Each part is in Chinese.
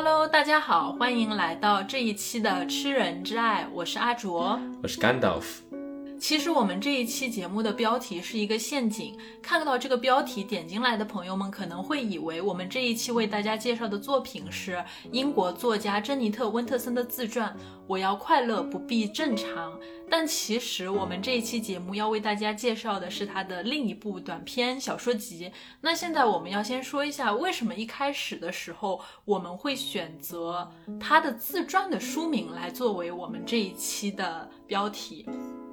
Hello，大家好，欢迎来到这一期的《吃人之爱》，我是阿卓，我是甘道夫。其实我们这一期节目的标题是一个陷阱，看到这个标题点进来的朋友们可能会以为我们这一期为大家介绍的作品是英国作家珍妮特·温特森的自传《我要快乐不必正常》，但其实我们这一期节目要为大家介绍的是他的另一部短篇小说集。那现在我们要先说一下，为什么一开始的时候我们会选择他的自传的书名来作为我们这一期的标题。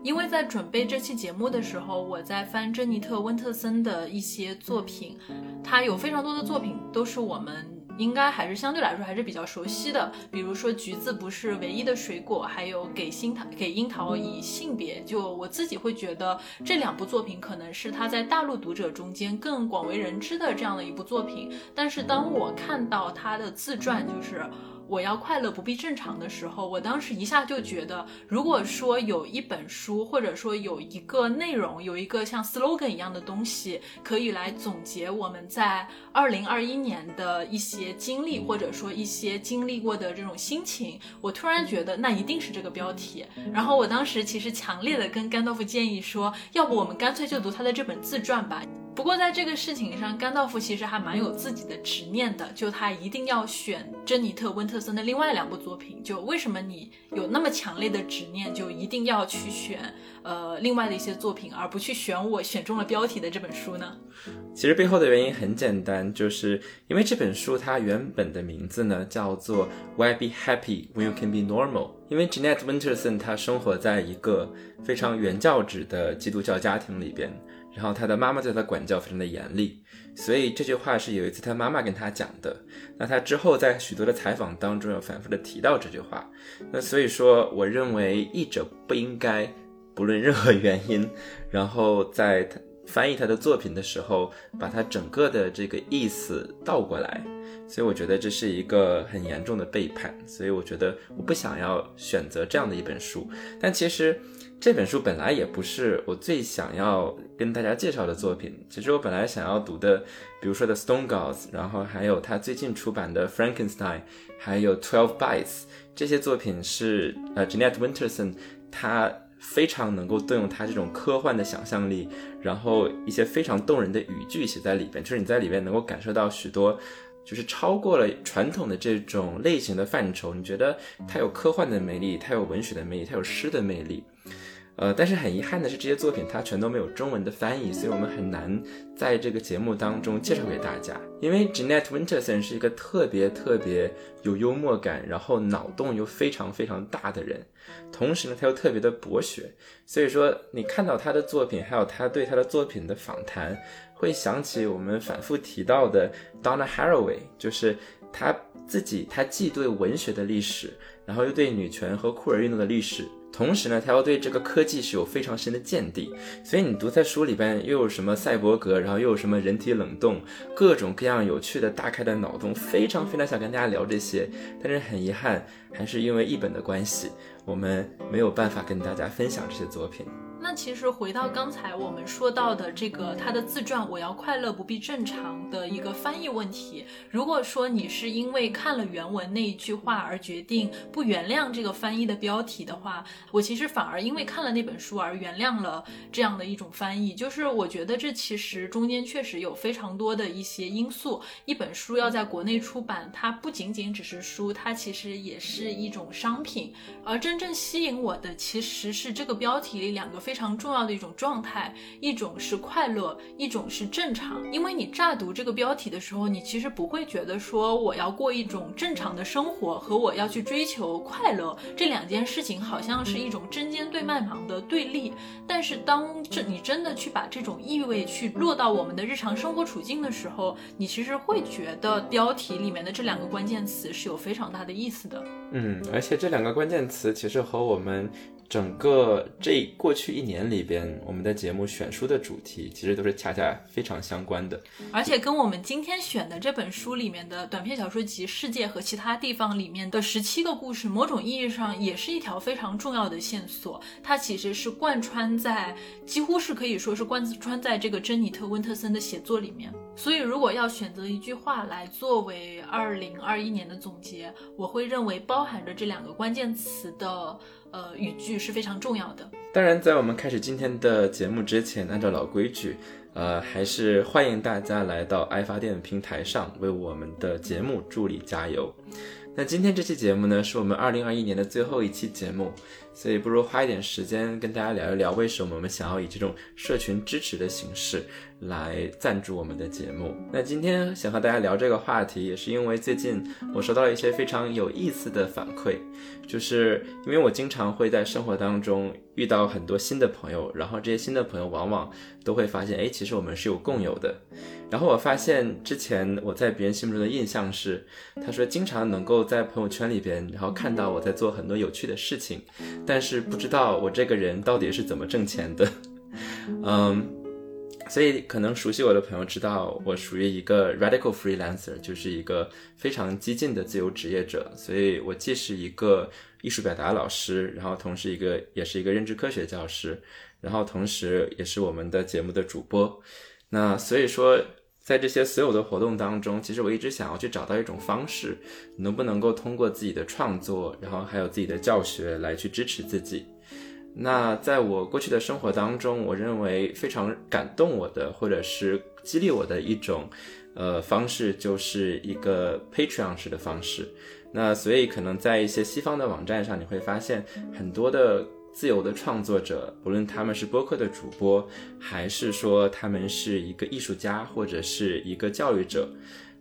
因为在准备这期节目的时候，我在翻珍妮特·温特森的一些作品，他有非常多的作品都是我们应该还是相对来说还是比较熟悉的，比如说《橘子不是唯一的水果》，还有《给樱桃给樱桃以性别》。就我自己会觉得这两部作品可能是他在大陆读者中间更广为人知的这样的一部作品。但是当我看到他的自传，就是。我要快乐不必正常的时候，我当时一下就觉得，如果说有一本书，或者说有一个内容，有一个像 slogan 一样的东西，可以来总结我们在二零二一年的一些经历，或者说一些经历过的这种心情，我突然觉得那一定是这个标题。然后我当时其实强烈的跟甘道夫建议说，要不我们干脆就读他的这本自传吧。不过在这个事情上，甘道夫其实还蛮有自己的执念的，就他一定要选珍妮特·温特特森的另外两部作品。就为什么你有那么强烈的执念，就一定要去选呃另外的一些作品，而不去选我选中了标题的这本书呢？其实背后的原因很简单，就是因为这本书它原本的名字呢叫做 Why Be Happy When You Can Be Normal。因为 Jeanette Winterson 她生活在一个非常原教旨的基督教家庭里边。然后他的妈妈对他管教非常的严厉，所以这句话是有一次他妈妈跟他讲的。那他之后在许多的采访当中有反复的提到这句话。那所以说，我认为译者不应该不论任何原因，然后在翻译他的作品的时候，把他整个的这个意思倒过来。所以我觉得这是一个很严重的背叛。所以我觉得我不想要选择这样的一本书。但其实。这本书本来也不是我最想要跟大家介绍的作品。其实我本来想要读的，比如说的《Stone Gods》，然后还有他最近出版的《Frankenstein》，还有《Twelve Bites》这些作品是呃 Jeanette Winterson，他非常能够动用他这种科幻的想象力，然后一些非常动人的语句写在里边，就是你在里面能够感受到许多，就是超过了传统的这种类型的范畴。你觉得它有科幻的魅力，它有文学的魅力，它有诗的魅力。呃，但是很遗憾的是，这些作品它全都没有中文的翻译，所以我们很难在这个节目当中介绍给大家。因为 Jeanette Winterson 是一个特别特别有幽默感，然后脑洞又非常非常大的人，同时呢，他又特别的博学，所以说你看到他的作品，还有他对他的作品的访谈，会想起我们反复提到的 Donna Haraway，就是他自己，他既对文学的历史，然后又对女权和酷儿运动的历史。同时呢，他要对这个科技是有非常深的见地，所以你读在书里边又有什么赛博格，然后又有什么人体冷冻，各种各样有趣的大开的脑洞，非常非常想跟大家聊这些，但是很遗憾，还是因为译本的关系，我们没有办法跟大家分享这些作品。那其实回到刚才我们说到的这个他的自传《我要快乐不必正常》的一个翻译问题，如果说你是因为看了原文那一句话而决定不原谅这个翻译的标题的话，我其实反而因为看了那本书而原谅了这样的一种翻译。就是我觉得这其实中间确实有非常多的一些因素。一本书要在国内出版，它不仅仅只是书，它其实也是一种商品。而真正吸引我的其实是这个标题里两个非。非常重要的一种状态，一种是快乐，一种是正常。因为你乍读这个标题的时候，你其实不会觉得说我要过一种正常的生活和我要去追求快乐这两件事情好像是一种针尖对麦芒的对立。但是当这你真的去把这种意味去落到我们的日常生活处境的时候，你其实会觉得标题里面的这两个关键词是有非常大的意思的。嗯，而且这两个关键词其实和我们。整个这过去一年里边，我们的节目选书的主题其实都是恰恰非常相关的，而且跟我们今天选的这本书里面的短篇小说集《世界和其他地方》里面的十七个故事，某种意义上也是一条非常重要的线索。它其实是贯穿在，几乎是可以说是贯穿在这个珍妮特·温特森的写作里面。所以，如果要选择一句话来作为二零二一年的总结，我会认为包含着这两个关键词的。呃，语句是非常重要的。当然，在我们开始今天的节目之前，按照老规矩，呃，还是欢迎大家来到爱发电平台上为我们的节目助力加油。那今天这期节目呢，是我们二零二一年的最后一期节目。所以不如花一点时间跟大家聊一聊，为什么我们想要以这种社群支持的形式来赞助我们的节目。那今天想和大家聊这个话题，也是因为最近我收到了一些非常有意思的反馈，就是因为我经常会在生活当中遇到很多新的朋友，然后这些新的朋友往往都会发现，哎，其实我们是有共有的。然后我发现之前我在别人心目中的印象是，他说经常能够在朋友圈里边，然后看到我在做很多有趣的事情。但是不知道我这个人到底是怎么挣钱的，嗯，所以可能熟悉我的朋友知道我属于一个 radical freelancer，就是一个非常激进的自由职业者。所以我既是一个艺术表达老师，然后同时一个也是一个认知科学教师，然后同时也是我们的节目的主播。那所以说。在这些所有的活动当中，其实我一直想要去找到一种方式，能不能够通过自己的创作，然后还有自己的教学来去支持自己。那在我过去的生活当中，我认为非常感动我的，或者是激励我的一种，呃方式，就是一个 Patreon 式的方式。那所以可能在一些西方的网站上，你会发现很多的。自由的创作者，不论他们是播客的主播，还是说他们是一个艺术家或者是一个教育者，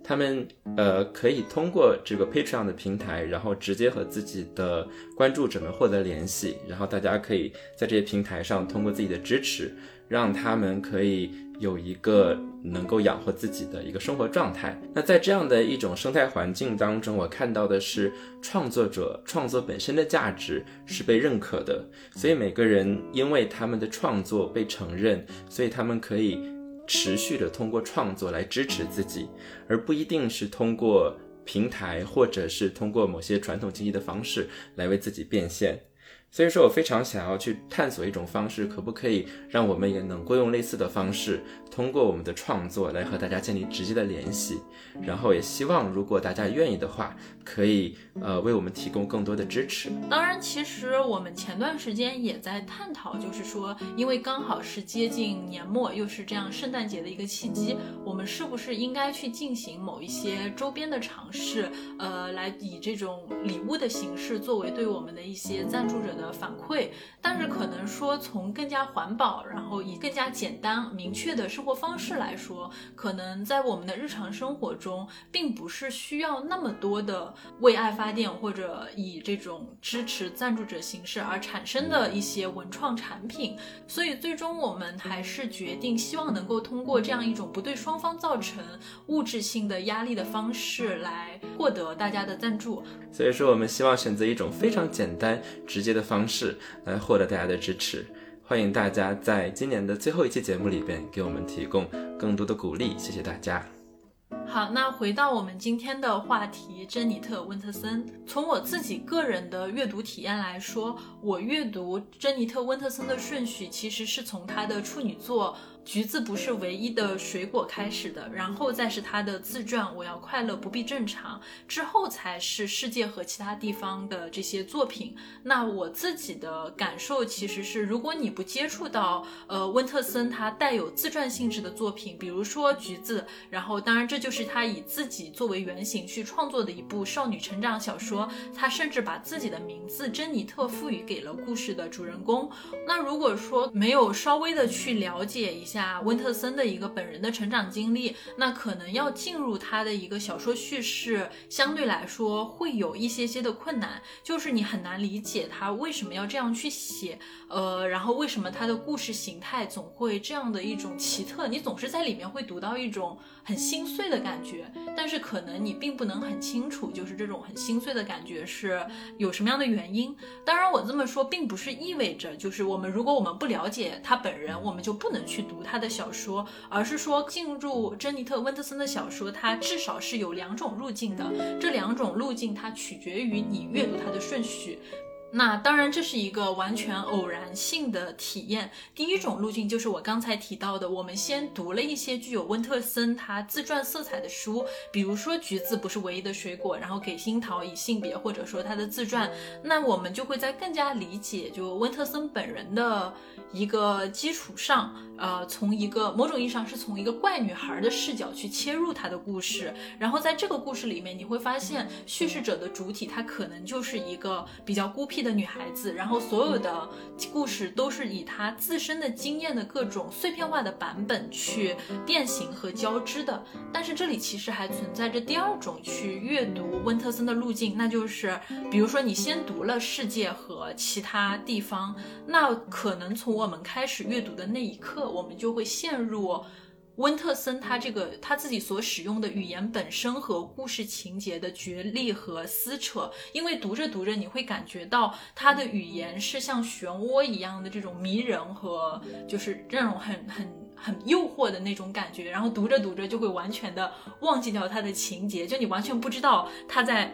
他们呃可以通过这个 Patreon 的平台，然后直接和自己的关注者们获得联系，然后大家可以在这些平台上通过自己的支持，让他们可以。有一个能够养活自己的一个生活状态。那在这样的一种生态环境当中，我看到的是创作者创作本身的价值是被认可的。所以每个人因为他们的创作被承认，所以他们可以持续的通过创作来支持自己，而不一定是通过平台或者是通过某些传统经济的方式来为自己变现。所以说我非常想要去探索一种方式，可不可以让我们也能够用类似的方式，通过我们的创作来和大家建立直接的联系，然后也希望如果大家愿意的话，可以呃为我们提供更多的支持。当然，其实我们前段时间也在探讨，就是说，因为刚好是接近年末，又是这样圣诞节的一个契机，我们是不是应该去进行某一些周边的尝试，呃，来以这种礼物的形式作为对我们的一些赞助者的。反馈，但是可能说从更加环保，然后以更加简单明确的生活方式来说，可能在我们的日常生活中，并不是需要那么多的为爱发发电或者以这种支持赞助者形式而产生的一些文创产品。所以最终我们还是决定，希望能够通过这样一种不对双方造成物质性的压力的方式来获得大家的赞助。所以说，我们希望选择一种非常简单直接的。方式来获得大家的支持，欢迎大家在今年的最后一期节目里边给我们提供更多的鼓励，谢谢大家。好，那回到我们今天的话题，珍妮特·温特森。从我自己个人的阅读体验来说，我阅读珍妮特·温特森的顺序其实是从她的处女作。橘子不是唯一的水果开始的，然后再是他的自传《我要快乐不必正常》，之后才是世界和其他地方的这些作品。那我自己的感受其实是，如果你不接触到呃温特森他带有自传性质的作品，比如说橘子，然后当然这就是他以自己作为原型去创作的一部少女成长小说，他甚至把自己的名字珍妮特赋予给了故事的主人公。那如果说没有稍微的去了解一下。下温特森的一个本人的成长经历，那可能要进入他的一个小说叙事，相对来说会有一些些的困难，就是你很难理解他为什么要这样去写，呃，然后为什么他的故事形态总会这样的一种奇特，你总是在里面会读到一种很心碎的感觉，但是可能你并不能很清楚，就是这种很心碎的感觉是有什么样的原因。当然，我这么说并不是意味着就是我们如果我们不了解他本人，我们就不能去读他的小说，而是说进入珍妮特·温特森的小说，它至少是有两种路径的。这两种路径它取决于你阅读它的顺序。那当然，这是一个完全偶然性的体验。第一种路径就是我刚才提到的，我们先读了一些具有温特森他自传色彩的书，比如说《橘子不是唯一的水果》，然后给樱桃以性别，或者说他的自传，那我们就会在更加理解就温特森本人的一个基础上，呃，从一个某种意义上是从一个怪女孩的视角去切入她的故事，然后在这个故事里面，你会发现叙事者的主体她可能就是一个比较孤僻。的女孩子，然后所有的故事都是以她自身的经验的各种碎片化的版本去变形和交织的。但是这里其实还存在着第二种去阅读温特森的路径，那就是比如说你先读了世界和其他地方，那可能从我们开始阅读的那一刻，我们就会陷入。温特森他这个他自己所使用的语言本身和故事情节的角力和撕扯，因为读着读着你会感觉到他的语言是像漩涡一样的这种迷人和就是这种很很很诱惑的那种感觉，然后读着读着就会完全的忘记掉他的情节，就你完全不知道他在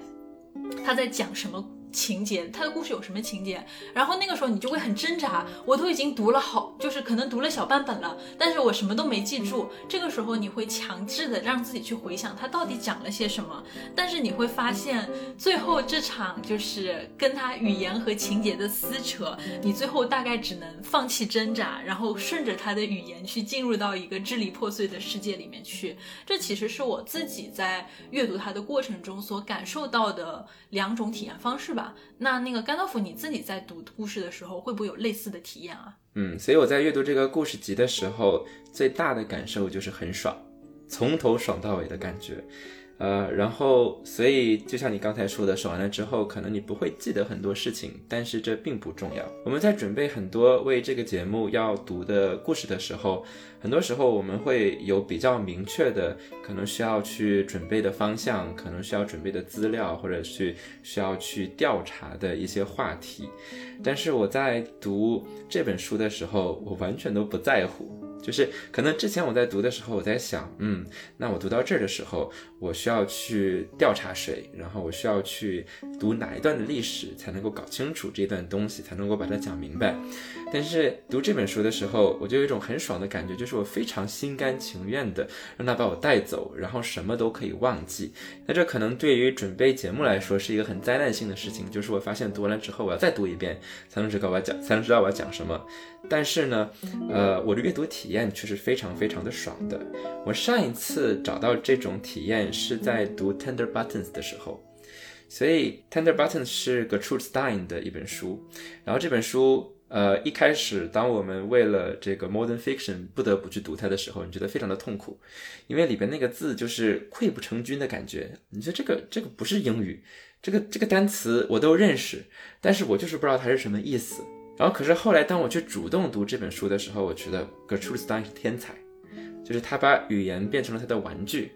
他在讲什么。情节，他的故事有什么情节？然后那个时候你就会很挣扎。我都已经读了好，就是可能读了小半本了，但是我什么都没记住。这个时候你会强制的让自己去回想他到底讲了些什么。但是你会发现，最后这场就是跟他语言和情节的撕扯，你最后大概只能放弃挣扎，然后顺着他的语言去进入到一个支离破碎的世界里面去。这其实是我自己在阅读他的过程中所感受到的两种体验方式吧。那那个甘道夫，你自己在读故事的时候，会不会有类似的体验啊？嗯，所以我在阅读这个故事集的时候，最大的感受就是很爽，从头爽到尾的感觉。呃，然后，所以就像你刚才说的，说完了之后，可能你不会记得很多事情，但是这并不重要。我们在准备很多为这个节目要读的故事的时候，很多时候我们会有比较明确的可能需要去准备的方向，可能需要准备的资料，或者去需要去调查的一些话题。但是我在读这本书的时候，我完全都不在乎。就是可能之前我在读的时候，我在想，嗯，那我读到这儿的时候，我需要去调查谁，然后我需要去读哪一段的历史，才能够搞清楚这段东西，才能够把它讲明白。但是读这本书的时候，我就有一种很爽的感觉，就是我非常心甘情愿的让他把我带走，然后什么都可以忘记。那这可能对于准备节目来说是一个很灾难性的事情，就是我发现读完了之后，我要再读一遍，才能知道我要讲，才能知道我要讲什么。但是呢，呃，我的阅读体验却是非常非常的爽的。我上一次找到这种体验是在读《Tender Buttons》的时候，所以《Tender Buttons》是 Gertrude Stein 的一本书。然后这本书，呃，一开始当我们为了这个 Modern Fiction 不得不去读它的时候，你觉得非常的痛苦，因为里边那个字就是溃不成军的感觉。你觉得这个这个不是英语，这个这个单词我都认识，但是我就是不知道它是什么意思。然后，可是后来，当我去主动读这本书的时候，我觉得 Gertrude Stein 是天才，就是他把语言变成了他的玩具，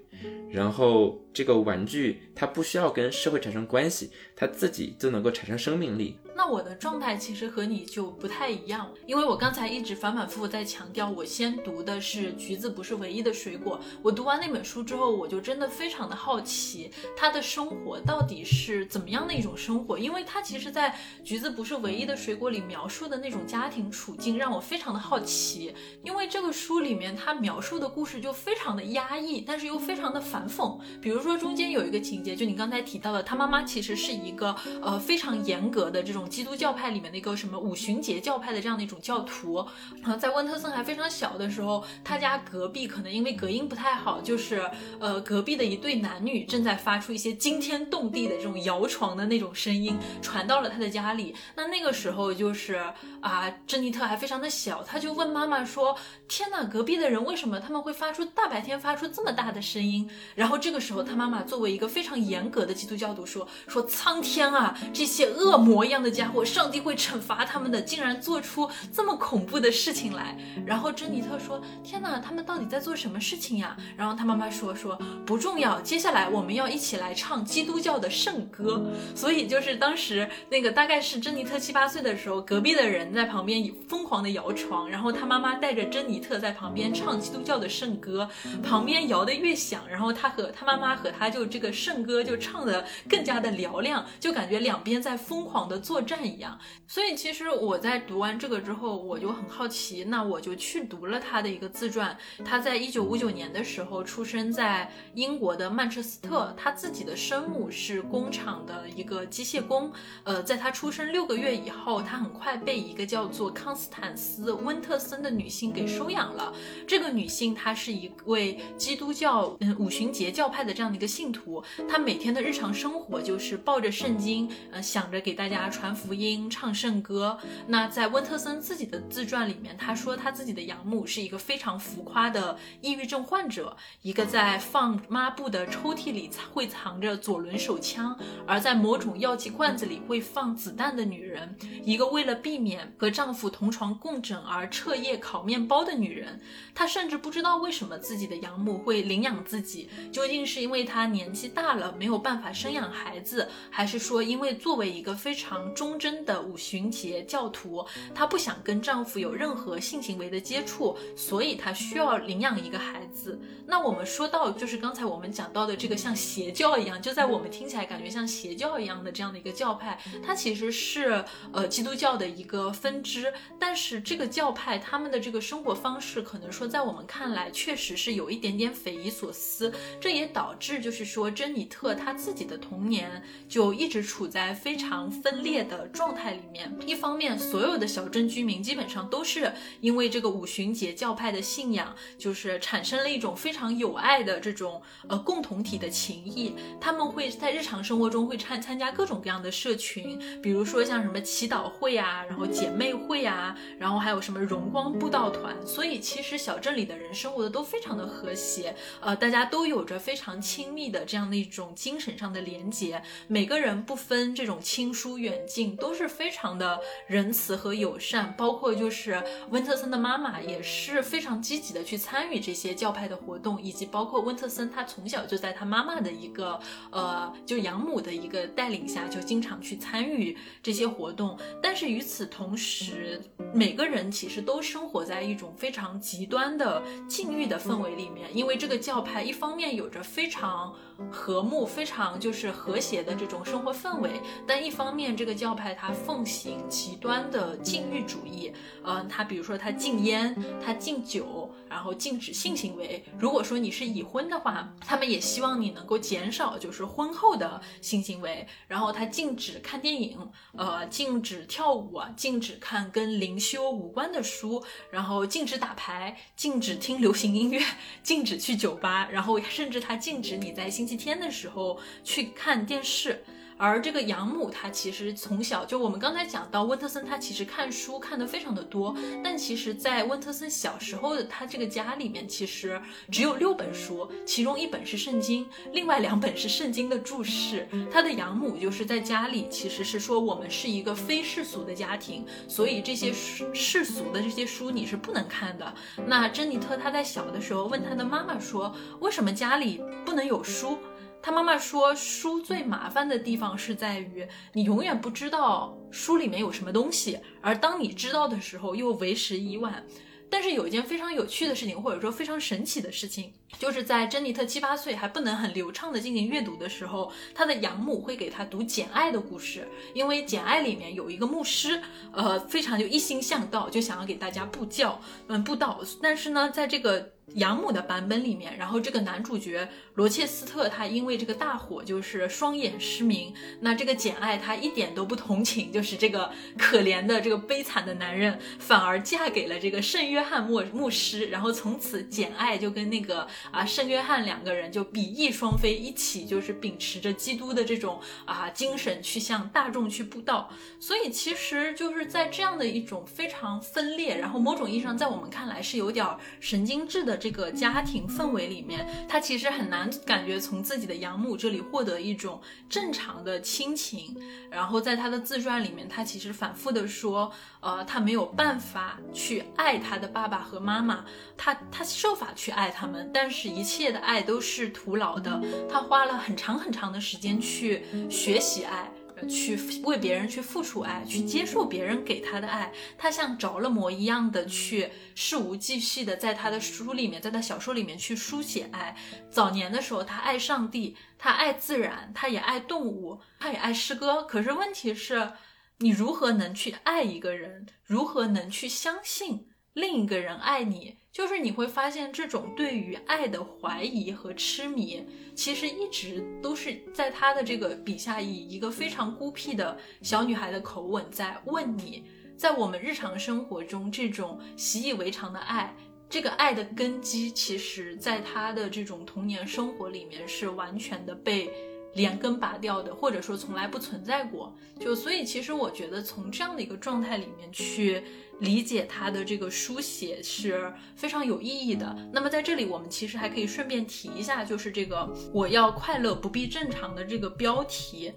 然后这个玩具它不需要跟社会产生关系，它自己就能够产生生命力。那我的状态其实和你就不太一样，因为我刚才一直反反复复在强调，我先读的是《橘子不是唯一的水果》。我读完那本书之后，我就真的非常的好奇，他的生活到底是怎么样的一种生活？因为他其实，在《橘子不是唯一的水果》里描述的那种家庭处境，让我非常的好奇。因为这个书里面他描述的故事就非常的压抑，但是又非常的反讽。比如说中间有一个情节，就你刚才提到的，他妈妈其实是一个呃非常严格的这种基督教派里面的一个什么五旬节教派的这样的一种教徒。然后，在温特森还非常小的时候，他家隔壁可能因为隔音不太好，就是呃隔壁的一对男女正在发出一些惊天动地的这种摇床的那种声音，传到了他的家里。那那个时候就是啊，珍妮特还非常的小，他就问妈妈说：“天哪，隔壁的人为什么他们会发出大白天发出这么大的声音？”然后这个时候，他妈妈作为一个非常严格的基督教徒说：“说苍天啊，这些恶魔一样的家伙，上帝会惩罚他们的，竟然做出这么恐怖的事情来。”然后珍妮特说：“天哪，他们到底在做什么事情呀？”然后他妈妈说：“说不重要，接下来我们要一起来唱基督教的圣歌。”所以就是当时那个大概是珍妮特七八岁的时候，隔壁的人在旁边疯狂的摇床，然后他妈妈带着珍妮特在旁边唱基督教的圣歌，旁边摇得越响，然后他和他妈妈和他就这个圣歌就唱得更加的嘹亮，就感觉两边在疯狂的作战一样。所以其实我在读完这个之后，我就很好奇，那我就去读了他的一个自传。他在一九五九年的时候出生在英国的曼彻斯特，他自己的生母是工厂的一个机械工。呃，在他出生六个月以后，他很快被一个叫做康斯坦斯·温特森的女性给收养了。这个女性她是一位基督教嗯五旬节教派的这样一个信徒，她每天的日常生活就是抱着圣经，呃，想着给大家传福音、唱圣歌。那在温特森自己的自传里面，他说他自己的养母是一个非常浮夸的抑郁症患者，一个在放抹布的抽屉里会藏着左轮手枪，而在某种药剂罐子里会放子弹的女人，一个为了避免和丈夫同床共枕而彻夜烤面包的女人。她甚至不知道为什么自己的养母会领养自己，究竟是因为她年纪大了没有办法生养孩子，还是说因为作为一个非常忠贞的五旬节教徒，她不想跟丈夫有任何性行为的接触，所以她需要领养一个孩子。那我们说到就是刚才我们讲到的这个像邪教一样，就在我们听起来感觉像邪教一样的这样的一个教派，它其实是呃基督教的一个分支，但是这个教派他们的这个生活方式，可能说在我们看来确实是有一点点匪夷所思，这也导致就是说珍妮特她自己的童年就一直处在非常分裂的状态里面。一方面，所有的小镇居民基本上都是因为这个五旬节教派的信仰，就是产生了一种非非常有爱的这种呃共同体的情谊。他们会在日常生活中会参参加各种各样的社群，比如说像什么祈祷会啊，然后姐妹会啊，然后还有什么荣光布道团。所以其实小镇里的人生活的都非常的和谐，呃，大家都有着非常亲密的这样的一种精神上的连结。每个人不分这种亲疏远近，都是非常的仁慈和友善。包括就是温特森的妈妈也是非常积极的去参与这些教派的活动，动以及包括温特森他从小就在他妈妈的一个呃就养母的一个带领下，就经常去参与这些活动。但是与此同时，每个人其实都生活在一种非常极端的禁欲的氛围里面，因为这个教派一方面有着非常和睦、非常就是和谐的这种生活氛围，但一方面这个教派它奉行极端的禁欲主义，嗯，它比如说它禁烟，它禁酒，然后禁止性行为。如果说你是已婚的话，他们也希望你能够减少就是婚后的性行为，然后他禁止看电影，呃，禁止跳舞，禁止看跟灵修无关的书，然后禁止打牌，禁止听流行音乐，禁止去酒吧，然后甚至他禁止你在星期天的时候去看电视。而这个养母，她其实从小就我们刚才讲到温特森，他其实看书看的非常的多，但其实，在温特森小时候的他这个家里面，其实只有六本书，其中一本是圣经，另外两本是圣经的注释。他的养母就是在家里其实是说我们是一个非世俗的家庭，所以这些世世俗的这些书你是不能看的。那珍妮特她在小的时候问她的妈妈说，为什么家里不能有书？他妈妈说，书最麻烦的地方是在于你永远不知道书里面有什么东西，而当你知道的时候又为时已晚。但是有一件非常有趣的事情，或者说非常神奇的事情，就是在珍妮特七八岁还不能很流畅的进行阅读的时候，她的养母会给她读《简爱》的故事，因为《简爱》里面有一个牧师，呃，非常就一心向道，就想要给大家布教，嗯，布道。但是呢，在这个养母的版本里面，然后这个男主角罗切斯特他因为这个大火就是双眼失明，那这个简爱他一点都不同情，就是这个可怜的这个悲惨的男人，反而嫁给了这个圣约翰牧牧师，然后从此简爱就跟那个啊圣约翰两个人就比翼双飞，一起就是秉持着基督的这种啊精神去向大众去布道，所以其实就是在这样的一种非常分裂，然后某种意义上在我们看来是有点神经质的。这个家庭氛围里面，他其实很难感觉从自己的养母这里获得一种正常的亲情。然后在他的自传里面，他其实反复的说，呃，他没有办法去爱他的爸爸和妈妈，他他设法去爱他们，但是是一切的爱都是徒劳的。他花了很长很长的时间去学习爱。去为别人去付出爱，去接受别人给他的爱，他像着了魔一样的去事无巨细的在他的书里面，在他小说里面去书写爱。早年的时候，他爱上帝，他爱自然，他也爱动物，他也爱诗歌。可是问题是，你如何能去爱一个人？如何能去相信另一个人爱你？就是你会发现，这种对于爱的怀疑和痴迷，其实一直都是在他的这个笔下，以一个非常孤僻的小女孩的口吻在问你。在我们日常生活中，这种习以为常的爱，这个爱的根基，其实在他的这种童年生活里面是完全的被连根拔掉的，或者说从来不存在过。就所以，其实我觉得从这样的一个状态里面去。理解他的这个书写是非常有意义的。那么在这里，我们其实还可以顺便提一下，就是这个“我要快乐，不必正常”的这个标题。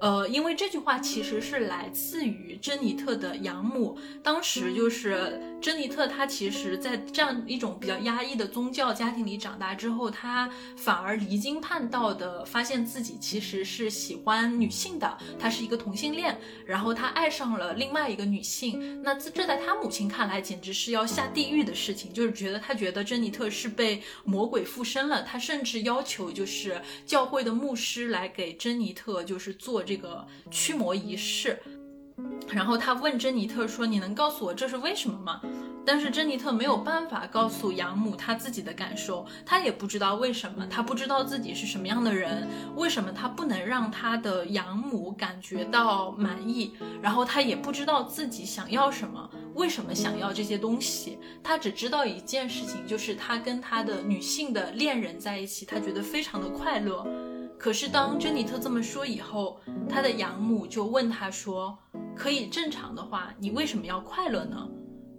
呃，因为这句话其实是来自于珍妮特的养母。当时就是珍妮特，她其实在这样一种比较压抑的宗教家庭里长大之后，她反而离经叛道的发现自己其实是喜欢女性的，她是一个同性恋。然后她爱上了另外一个女性，那这在她母亲看来简直是要下地狱的事情，就是觉得她觉得珍妮特是被魔鬼附身了。她甚至要求就是教会的牧师来给珍妮特就是做。这个驱魔仪式，然后他问珍妮特说：“你能告诉我这是为什么吗？”但是珍妮特没有办法告诉养母她自己的感受，她也不知道为什么，她不知道自己是什么样的人，为什么她不能让她的养母感觉到满意，然后她也不知道自己想要什么，为什么想要这些东西，她只知道一件事情，就是她跟她的女性的恋人在一起，她觉得非常的快乐。可是当珍妮特这么说以后，她的养母就问她说：“可以正常的话，你为什么要快乐呢？”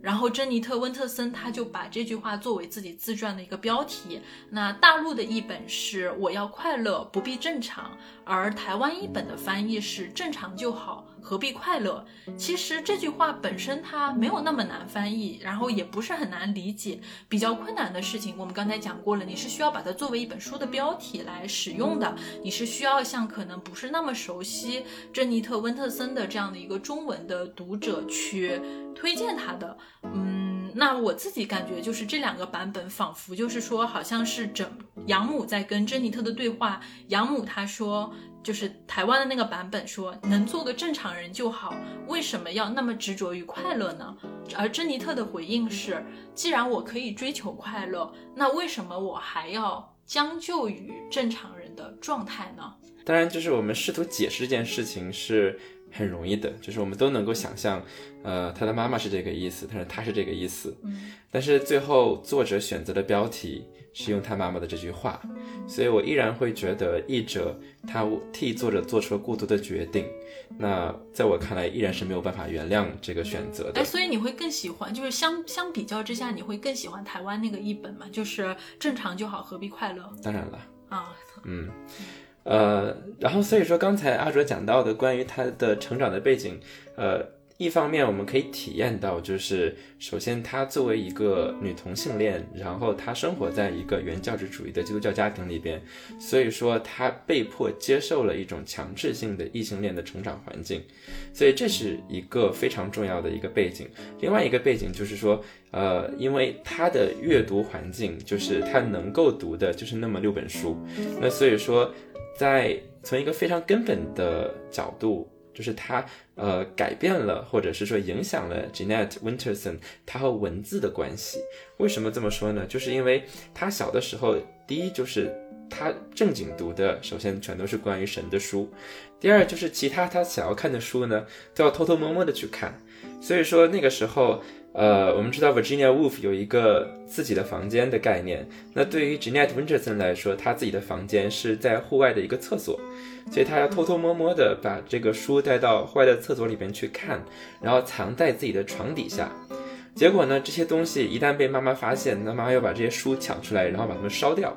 然后珍妮特温特森他就把这句话作为自己自传的一个标题。那大陆的译本是“我要快乐，不必正常”，而台湾译本的翻译是“正常就好”。何必快乐？其实这句话本身它没有那么难翻译，然后也不是很难理解。比较困难的事情，我们刚才讲过了，你是需要把它作为一本书的标题来使用的，你是需要向可能不是那么熟悉珍妮特·温特森的这样的一个中文的读者去推荐它的。嗯，那我自己感觉就是这两个版本仿佛就是说，好像是整养母在跟珍妮特的对话。养母她说。就是台湾的那个版本说，能做个正常人就好，为什么要那么执着于快乐呢？而珍妮特的回应是，既然我可以追求快乐，那为什么我还要将就于正常人的状态呢？当然，就是我们试图解释这件事情是很容易的，就是我们都能够想象，呃，他的妈妈是这个意思，但是他是这个意思，嗯，但是最后作者选择的标题。是用他妈妈的这句话，所以我依然会觉得译者他替作者做出了过多的决定，那在我看来依然是没有办法原谅这个选择的。哎，所以你会更喜欢，就是相相比较之下，你会更喜欢台湾那个译本吗？就是正常就好，何必快乐？当然了，啊，嗯，呃，然后所以说刚才阿卓讲到的关于他的成长的背景，呃。一方面我们可以体验到，就是首先她作为一个女同性恋，然后她生活在一个原教旨主义的基督教家庭里边，所以说她被迫接受了一种强制性的异性恋的成长环境，所以这是一个非常重要的一个背景。另外一个背景就是说，呃，因为她的阅读环境就是她能够读的就是那么六本书，那所以说在从一个非常根本的角度。就是他呃改变了，或者是说影响了 Jeanette Winterson 他和文字的关系。为什么这么说呢？就是因为他小的时候，第一就是他正经读的，首先全都是关于神的书；第二就是其他他想要看的书呢，都要偷偷摸摸的去看。所以说那个时候。呃，我们知道 Virginia Woolf 有一个自己的房间的概念。那对于 Jeanette Winterson 来说，她自己的房间是在户外的一个厕所，所以她要偷偷摸摸的把这个书带到户外的厕所里边去看，然后藏在自己的床底下。结果呢，这些东西一旦被妈妈发现，那妈妈要把这些书抢出来，然后把它们烧掉。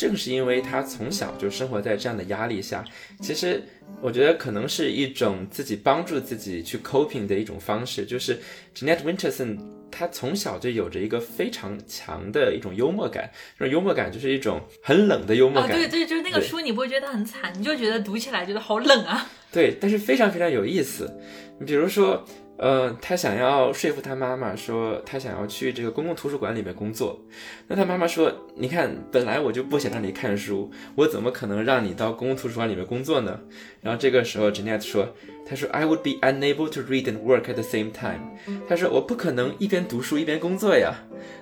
正是因为他从小就生活在这样的压力下，其实我觉得可能是一种自己帮助自己去 coping 的一种方式。就是 Jeanette Winterson，他从小就有着一个非常强的一种幽默感，这种幽默感就是一种很冷的幽默感。对对，就是那个书，你不会觉得很惨，你就觉得读起来觉得好冷啊。对，但是非常非常有意思。你比如说。呃，他想要说服他妈妈说，他想要去这个公共图书馆里面工作。那他妈妈说：“你看，本来我就不想让你看书，我怎么可能让你到公共图书馆里面工作呢？”然后这个时候，Jeanette 说：“他说 I would be unable to read and work at the same time。”他说：“我不可能一边读书一边工作呀。”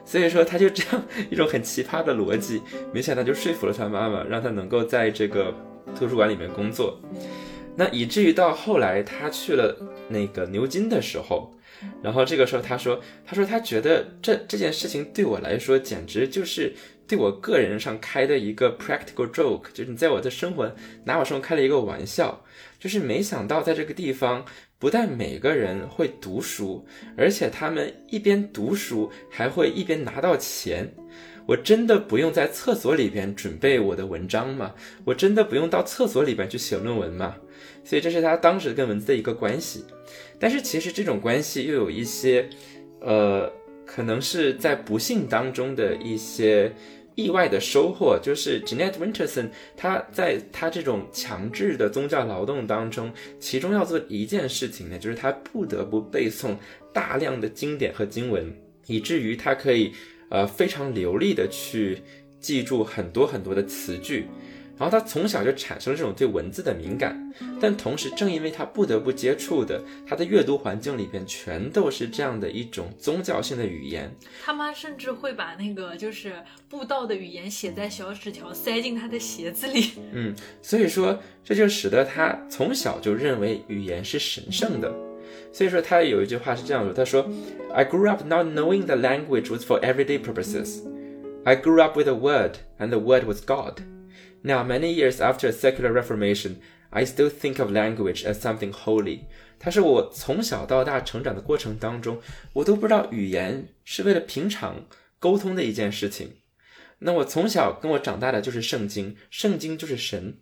所以说，他就这样一种很奇葩的逻辑，没想到就说服了他妈妈，让他能够在这个图书馆里面工作。那以至于到后来，他去了那个牛津的时候，然后这个时候他说，他说他觉得这这件事情对我来说，简直就是对我个人上开的一个 practical joke，就是你在我的生活拿我生活开了一个玩笑，就是没想到在这个地方，不但每个人会读书，而且他们一边读书还会一边拿到钱。我真的不用在厕所里边准备我的文章吗？我真的不用到厕所里边去写论文吗？所以这是他当时跟文字的一个关系。但是其实这种关系又有一些，呃，可能是在不幸当中的一些意外的收获。就是 Jeanette Winterson，他在他这种强制的宗教劳动当中，其中要做一件事情呢，就是他不得不背诵大量的经典和经文，以至于他可以。呃，非常流利的去记住很多很多的词句，然后他从小就产生了这种对文字的敏感，但同时正因为他不得不接触的，他的阅读环境里边全都是这样的一种宗教性的语言，他妈甚至会把那个就是布道的语言写在小纸条塞进他的鞋子里，嗯，所以说这就使得他从小就认为语言是神圣的。所以说，他有一句话是这样说：“他说，I grew up not knowing the language was for everyday purposes. I grew up with a word, and the word was God. Now, many years after secular reformation, I still think of language as something holy。”他说：“我从小到大成长的过程当中，我都不知道语言是为了平常沟通的一件事情。那我从小跟我长大的就是圣经，圣经就是神。”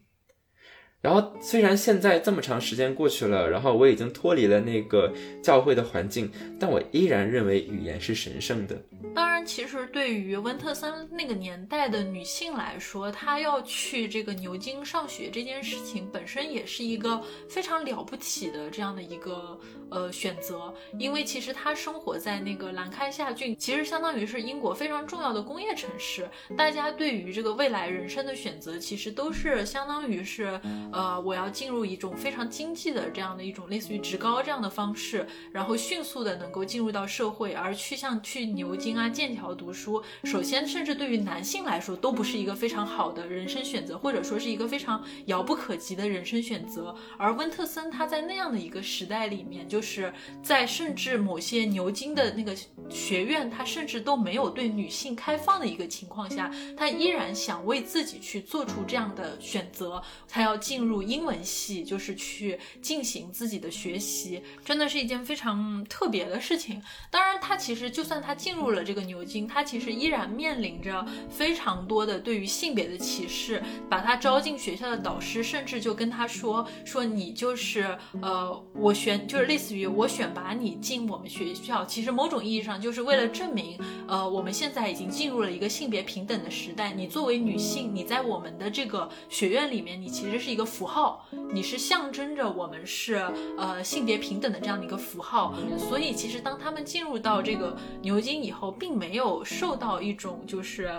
然后，虽然现在这么长时间过去了，然后我已经脱离了那个教会的环境，但我依然认为语言是神圣的。当然，其实对于温特森那个年代的女性来说，她要去这个牛津上学这件事情本身也是一个非常了不起的这样的一个呃选择，因为其实她生活在那个兰开夏郡，其实相当于是英国非常重要的工业城市，大家对于这个未来人生的选择，其实都是相当于是。呃，我要进入一种非常经济的这样的一种类似于职高这样的方式，然后迅速的能够进入到社会，而去像去牛津啊、剑条读书，首先甚至对于男性来说都不是一个非常好的人生选择，或者说是一个非常遥不可及的人生选择。而温特森他在那样的一个时代里面，就是在甚至某些牛津的那个学院，他甚至都没有对女性开放的一个情况下，他依然想为自己去做出这样的选择，他要进。入英文系就是去进行自己的学习，真的是一件非常特别的事情。当然，他其实就算他进入了这个牛津，它其实依然面临着非常多的对于性别的歧视。把他招进学校的导师，甚至就跟他说：“说你就是呃，我选就是类似于我选拔你进我们学校，其实某种意义上就是为了证明，呃，我们现在已经进入了一个性别平等的时代。你作为女性，你在我们的这个学院里面，你其实是一个符号，你是象征着我们是呃性别平等的这样的一个符号。所以，其实当他们进入到这个牛津以后，并没有有受到一种就是。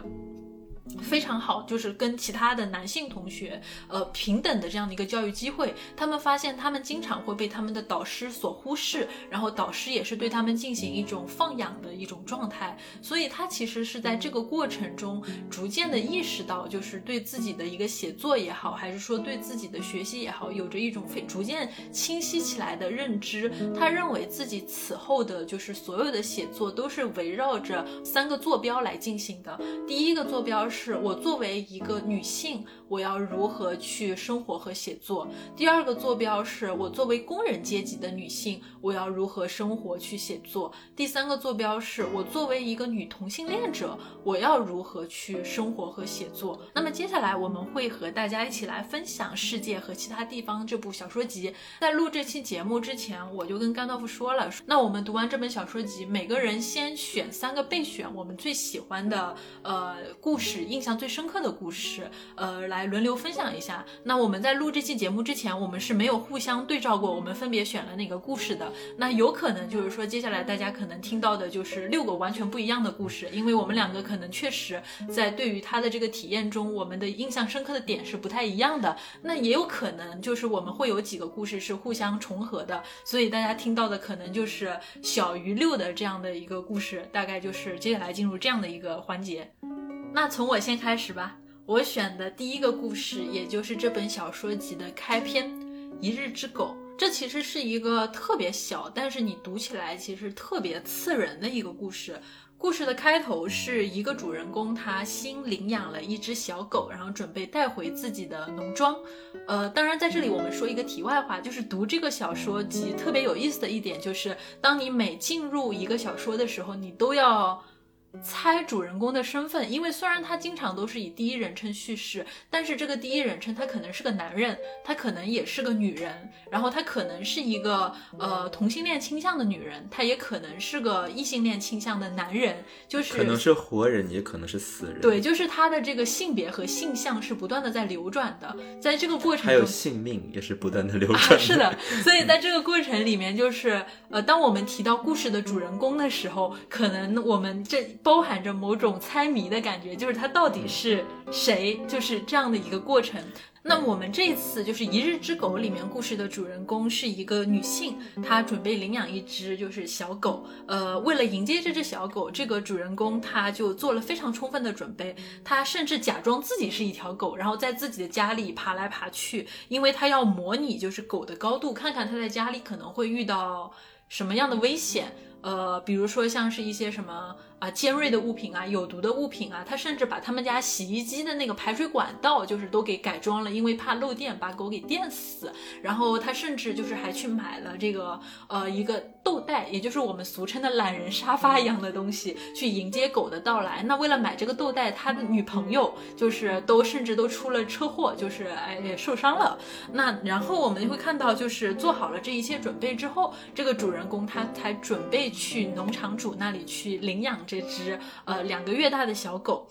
非常好，就是跟其他的男性同学，呃，平等的这样的一个教育机会。他们发现他们经常会被他们的导师所忽视，然后导师也是对他们进行一种放养的一种状态。所以他其实是在这个过程中逐渐的意识到，就是对自己的一个写作也好，还是说对自己的学习也好，有着一种非逐渐清晰起来的认知。他认为自己此后的就是所有的写作都是围绕着三个坐标来进行的。第一个坐标是。是我作为一个女性，我要如何去生活和写作？第二个坐标是我作为工人阶级的女性，我要如何生活去写作？第三个坐标是我作为一个女同性恋者，我要如何去生活和写作？那么接下来我们会和大家一起来分享《世界和其他地方》这部小说集。在录这期节目之前，我就跟甘道夫说了，那我们读完这本小说集，每个人先选三个备选，我们最喜欢的呃故事。印象最深刻的故事，呃，来来轮流分享一下。那我们在录这期节目之前，我们是没有互相对照过，我们分别选了哪个故事的。那有可能就是说，接下来大家可能听到的就是六个完全不一样的故事，因为我们两个可能确实在对于他的这个体验中，我们的印象深刻的点是不太一样的。那也有可能就是我们会有几个故事是互相重合的，所以大家听到的可能就是小于六的这样的一个故事，大概就是接下来进入这样的一个环节。那从我先开始吧。我选的第一个故事，也就是这本小说集的开篇《一日之狗》。这其实是一个特别小，但是你读起来其实特别刺人的一个故事。故事的开头是一个主人公，他新领养了一只小狗，然后准备带回自己的农庄。呃，当然在这里我们说一个题外话，就是读这个小说集特别有意思的一点，就是当你每进入一个小说的时候，你都要。猜主人公的身份，因为虽然他经常都是以第一人称叙事，但是这个第一人称他可能是个男人，他可能也是个女人，然后他可能是一个呃同性恋倾向的女人，他也可能是个异性恋倾向的男人，就是可能是活人，也可能是死人。对，就是他的这个性别和性向是不断的在流转的，在这个过程中还有性命也是不断的流转。是的，所以在这个过程里面，就是呃，当我们提到故事的主人公的时候，可能我们这。包含着某种猜谜的感觉，就是他到底是谁，就是这样的一个过程。那么我们这次就是《一日之狗》里面故事的主人公是一个女性，她准备领养一只就是小狗。呃，为了迎接这只小狗，这个主人公她就做了非常充分的准备，他甚至假装自己是一条狗，然后在自己的家里爬来爬去，因为他要模拟就是狗的高度，看看他在家里可能会遇到什么样的危险。呃，比如说像是一些什么。啊，尖锐的物品啊，有毒的物品啊，他甚至把他们家洗衣机的那个排水管道就是都给改装了，因为怕漏电把狗给电死。然后他甚至就是还去买了这个呃一个豆袋，也就是我们俗称的懒人沙发一样的东西，去迎接狗的到来。那为了买这个豆袋，他的女朋友就是都甚至都出了车祸，就是哎也受伤了。那然后我们会看到，就是做好了这一切准备之后，这个主人公他才准备去农场主那里去领养。这只呃两个月大的小狗。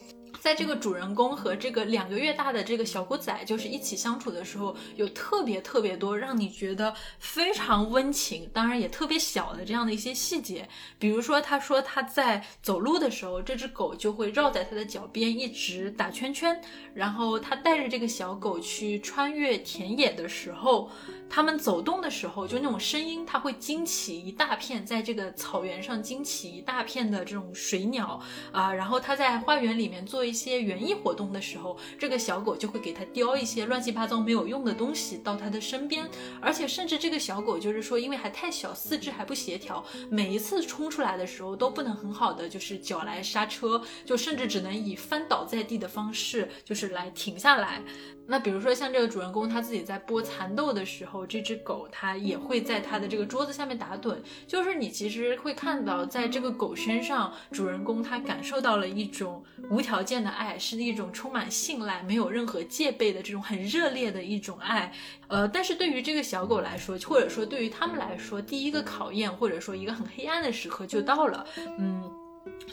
在这个主人公和这个两个月大的这个小狗仔就是一起相处的时候，有特别特别多让你觉得非常温情，当然也特别小的这样的一些细节。比如说，他说他在走路的时候，这只狗就会绕在他的脚边一直打圈圈。然后他带着这个小狗去穿越田野的时候，他们走动的时候，就那种声音，它会惊起一大片，在这个草原上惊起一大片的这种水鸟啊。然后它在花园里面做。一些园艺活动的时候，这个小狗就会给它叼一些乱七八糟没有用的东西到它的身边，而且甚至这个小狗就是说，因为还太小，四肢还不协调，每一次冲出来的时候都不能很好的就是脚来刹车，就甚至只能以翻倒在地的方式就是来停下来。那比如说像这个主人公他自己在剥蚕豆的时候，这只狗它也会在他的这个桌子下面打盹。就是你其实会看到，在这个狗身上，主人公他感受到了一种无条件的爱，是一种充满信赖、没有任何戒备的这种很热烈的一种爱。呃，但是对于这个小狗来说，或者说对于他们来说，第一个考验或者说一个很黑暗的时刻就到了。嗯。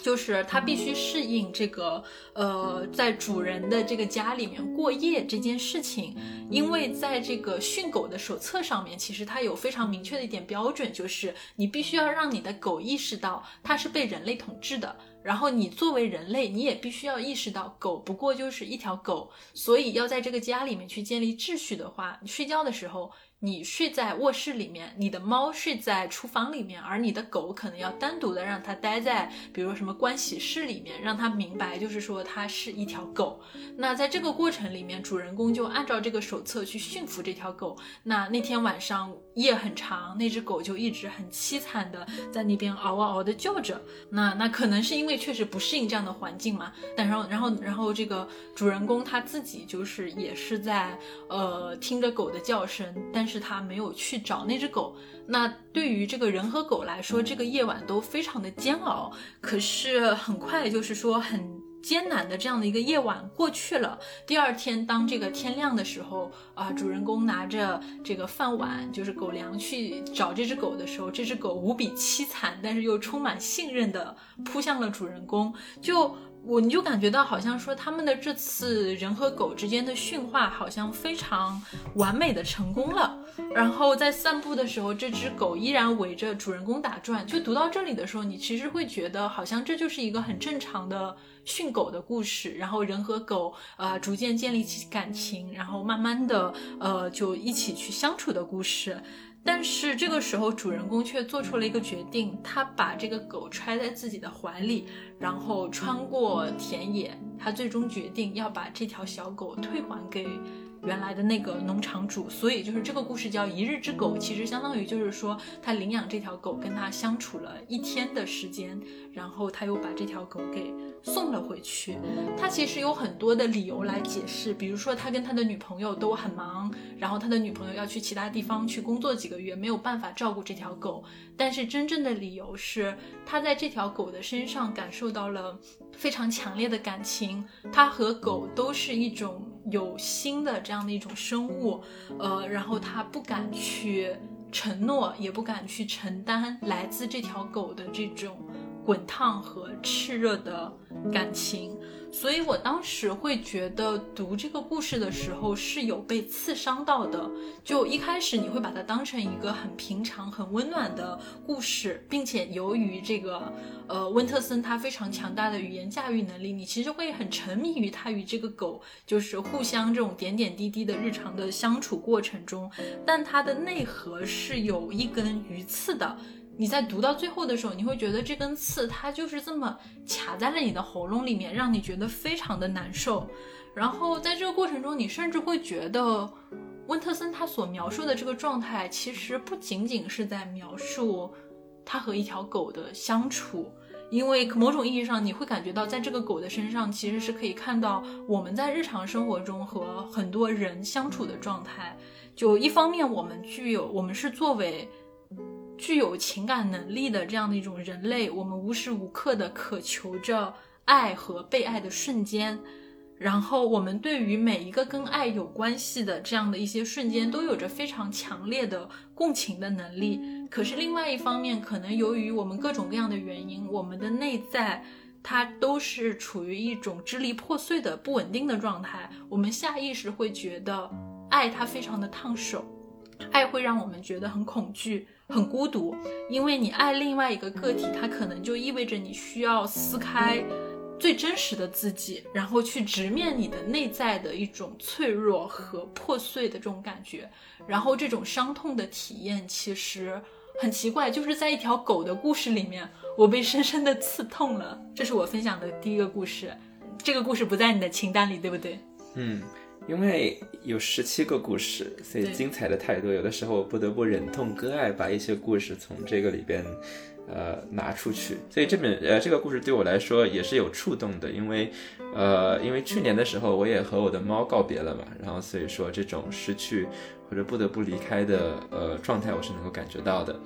就是它必须适应这个，呃，在主人的这个家里面过夜这件事情，因为在这个训狗的手册上面，其实它有非常明确的一点标准，就是你必须要让你的狗意识到它是被人类统治的，然后你作为人类，你也必须要意识到狗不过就是一条狗，所以要在这个家里面去建立秩序的话，你睡觉的时候。你睡在卧室里面，你的猫睡在厨房里面，而你的狗可能要单独的让它待在，比如什么盥洗室里面，让它明白，就是说它是一条狗。那在这个过程里面，主人公就按照这个手册去驯服这条狗。那那天晚上夜很长，那只狗就一直很凄惨的在那边嗷嗷嗷的叫着。那那可能是因为确实不适应这样的环境嘛。但然后然后然后这个主人公他自己就是也是在呃听着狗的叫声，但是。是他没有去找那只狗。那对于这个人和狗来说，这个夜晚都非常的煎熬。可是很快，就是说很艰难的这样的一个夜晚过去了。第二天，当这个天亮的时候，啊，主人公拿着这个饭碗，就是狗粮去找这只狗的时候，这只狗无比凄惨，但是又充满信任的扑向了主人公。就。我你就感觉到好像说他们的这次人和狗之间的驯化好像非常完美的成功了。然后在散步的时候，这只狗依然围着主人公打转。就读到这里的时候，你其实会觉得好像这就是一个很正常的训狗的故事。然后人和狗呃逐渐建立起感情，然后慢慢的呃就一起去相处的故事。但是这个时候，主人公却做出了一个决定，他把这个狗揣在自己的怀里，然后穿过田野，他最终决定要把这条小狗退还给。原来的那个农场主，所以就是这个故事叫《一日之狗》，其实相当于就是说他领养这条狗，跟他相处了一天的时间，然后他又把这条狗给送了回去。他其实有很多的理由来解释，比如说他跟他的女朋友都很忙，然后他的女朋友要去其他地方去工作几个月，没有办法照顾这条狗。但是真正的理由是他在这条狗的身上感受到了非常强烈的感情，他和狗都是一种。有心的这样的一种生物，呃，然后他不敢去承诺，也不敢去承担来自这条狗的这种滚烫和炽热的感情。所以我当时会觉得读这个故事的时候是有被刺伤到的。就一开始你会把它当成一个很平常、很温暖的故事，并且由于这个呃温特森他非常强大的语言驾驭能力，你其实会很沉迷于他与这个狗就是互相这种点点滴滴的日常的相处过程中。但它的内核是有一根鱼刺的。你在读到最后的时候，你会觉得这根刺它就是这么卡在了你的喉咙里面，让你觉得非常的难受。然后在这个过程中，你甚至会觉得温特森他所描述的这个状态，其实不仅仅是在描述他和一条狗的相处，因为某种意义上，你会感觉到在这个狗的身上，其实是可以看到我们在日常生活中和很多人相处的状态。就一方面，我们具有，我们是作为。具有情感能力的这样的一种人类，我们无时无刻的渴求着爱和被爱的瞬间，然后我们对于每一个跟爱有关系的这样的一些瞬间，都有着非常强烈的共情的能力。可是另外一方面，可能由于我们各种各样的原因，我们的内在它都是处于一种支离破碎的不稳定的状态。我们下意识会觉得爱它非常的烫手，爱会让我们觉得很恐惧。很孤独，因为你爱另外一个个体，它可能就意味着你需要撕开最真实的自己，然后去直面你的内在的一种脆弱和破碎的这种感觉。然后这种伤痛的体验其实很奇怪，就是在一条狗的故事里面，我被深深的刺痛了。这是我分享的第一个故事，这个故事不在你的清单里，对不对？嗯。因为有十七个故事，所以精彩的太多，有的时候我不得不忍痛割爱，把一些故事从这个里边，呃拿出去。所以这本呃这个故事对我来说也是有触动的，因为呃因为去年的时候我也和我的猫告别了嘛，然后所以说这种失去或者不得不离开的呃状态我是能够感觉到的。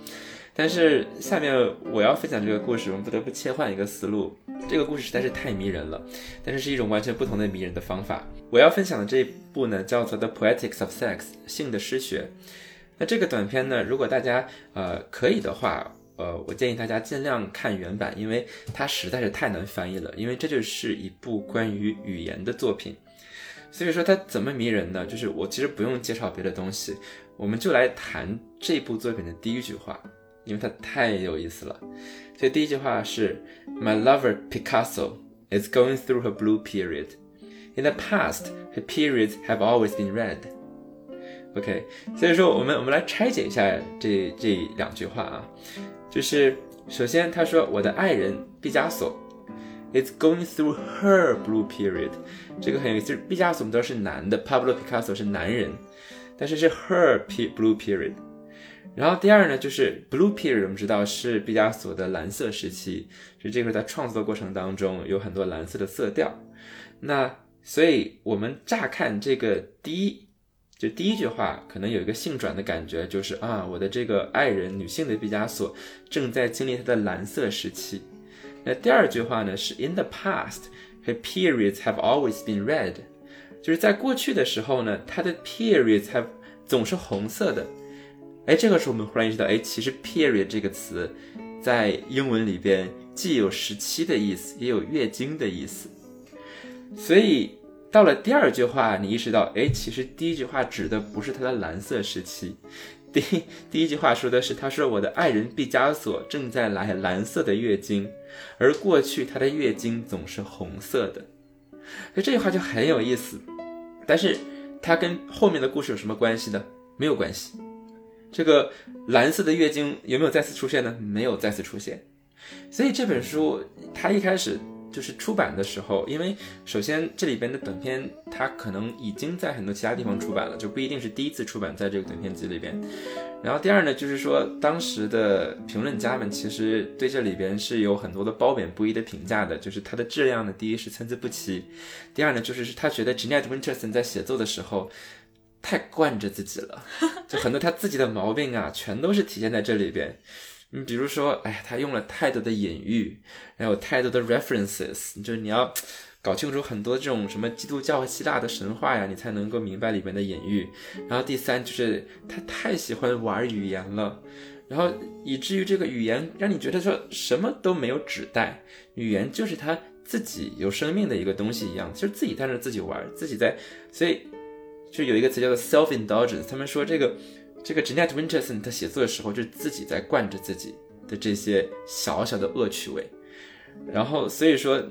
但是下面我要分享这个故事，我们不得不切换一个思路。这个故事实在是太迷人了，但是是一种完全不同的迷人的方法。我要分享的这一部呢，叫做《The Poetics of Sex》性的诗学。那这个短片呢，如果大家呃可以的话，呃，我建议大家尽量看原版，因为它实在是太难翻译了。因为这就是一部关于语言的作品，所以说它怎么迷人呢？就是我其实不用介绍别的东西，我们就来谈这部作品的第一句话。因为它太有意思了，所以第一句话是 My lover Picasso is going through her blue period. In the past, her periods have always been red. OK，所以说我们我们来拆解一下这这两句话啊，就是首先他说我的爱人毕加索 is going through her blue period，这个很有意思，毕加索我们都是男的，Pablo Picasso 是男人，但是是 her blue period。 然后第二呢，就是 Blue Period，我们知道是毕加索的蓝色时期，就这个在创作过程当中有很多蓝色的色调。那所以我们乍看这个第一，就第一句话，可能有一个性转的感觉，就是啊，我的这个爱人女性的毕加索正在经历她的蓝色时期。那第二句话呢，是 In the past, her periods have always been red，就是在过去的时候呢，她的 periods have 总是红色的。哎，这个时候我们忽然意识到，哎，其实 period 这个词，在英文里边既有时期的意思，也有月经的意思。所以到了第二句话，你意识到，哎，其实第一句话指的不是他的蓝色时期，第第一句话说的是，他说我的爱人毕加索正在来蓝色的月经，而过去他的月经总是红色的。所以这句话就很有意思，但是它跟后面的故事有什么关系呢？没有关系。这个蓝色的月经有没有再次出现呢？没有再次出现。所以这本书它一开始就是出版的时候，因为首先这里边的短片它可能已经在很多其他地方出版了，就不一定是第一次出版在这个短片集里边。然后第二呢，就是说当时的评论家们其实对这里边是有很多的褒贬不一的评价的，就是它的质量呢，第一是参差不齐，第二呢就是他觉得 Jeanette Winterson 在写作的时候。太惯着自己了，就很多他自己的毛病啊，全都是体现在这里边。你比如说，哎呀，他用了太多的隐喻，还有太多的 references，就是你要搞清楚很多这种什么基督教和希腊的神话呀，你才能够明白里面的隐喻。然后第三就是他太喜欢玩语言了，然后以至于这个语言让你觉得说什么都没有指代，语言就是他自己有生命的一个东西一样，就是自己在那自己玩，自己在，所以。就有一个词叫做 self-indulgence，他们说这个这个 Jeanette Winterson 他写作的时候，就是自己在惯着自己的这些小小的恶趣味，然后所以说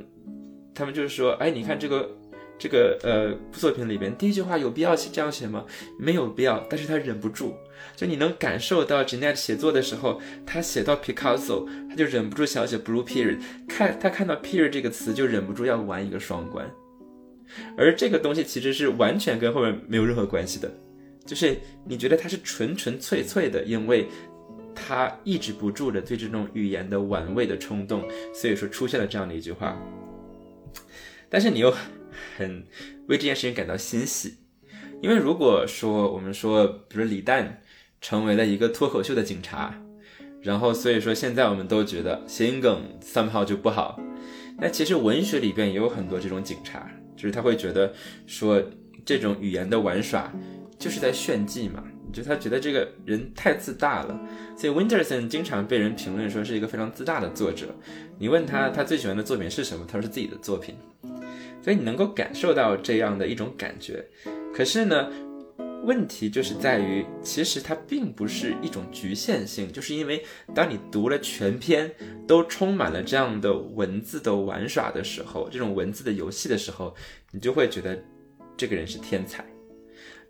他们就是说，哎，你看这个这个呃作品里边第一句话有必要写这样写吗？没有必要，但是他忍不住，就你能感受到 Jeanette 写作的时候，他写到 Picasso，他就忍不住想写 Blue Period，看他看到 Period 这个词就忍不住要玩一个双关。而这个东西其实是完全跟后面没有任何关系的，就是你觉得它是纯纯粹粹的，因为它抑制不住的对这种语言的玩味的冲动，所以说出现了这样的一句话。但是你又很为这件事情感到欣喜，因为如果说我们说，比如李诞成为了一个脱口秀的警察，然后所以说现在我们都觉得谐音梗 somehow 就不好，那其实文学里边也有很多这种警察。就是他会觉得说这种语言的玩耍就是在炫技嘛，就他觉得这个人太自大了，所以 Winterson 经常被人评论说是一个非常自大的作者。你问他他最喜欢的作品是什么，他说是自己的作品。所以你能够感受到这样的一种感觉。可是呢，问题就是在于，其实它并不是一种局限性，就是因为当你读了全篇都充满了这样的文字的玩耍的时候，这种文字的游戏的时候，你就会觉得这个人是天才。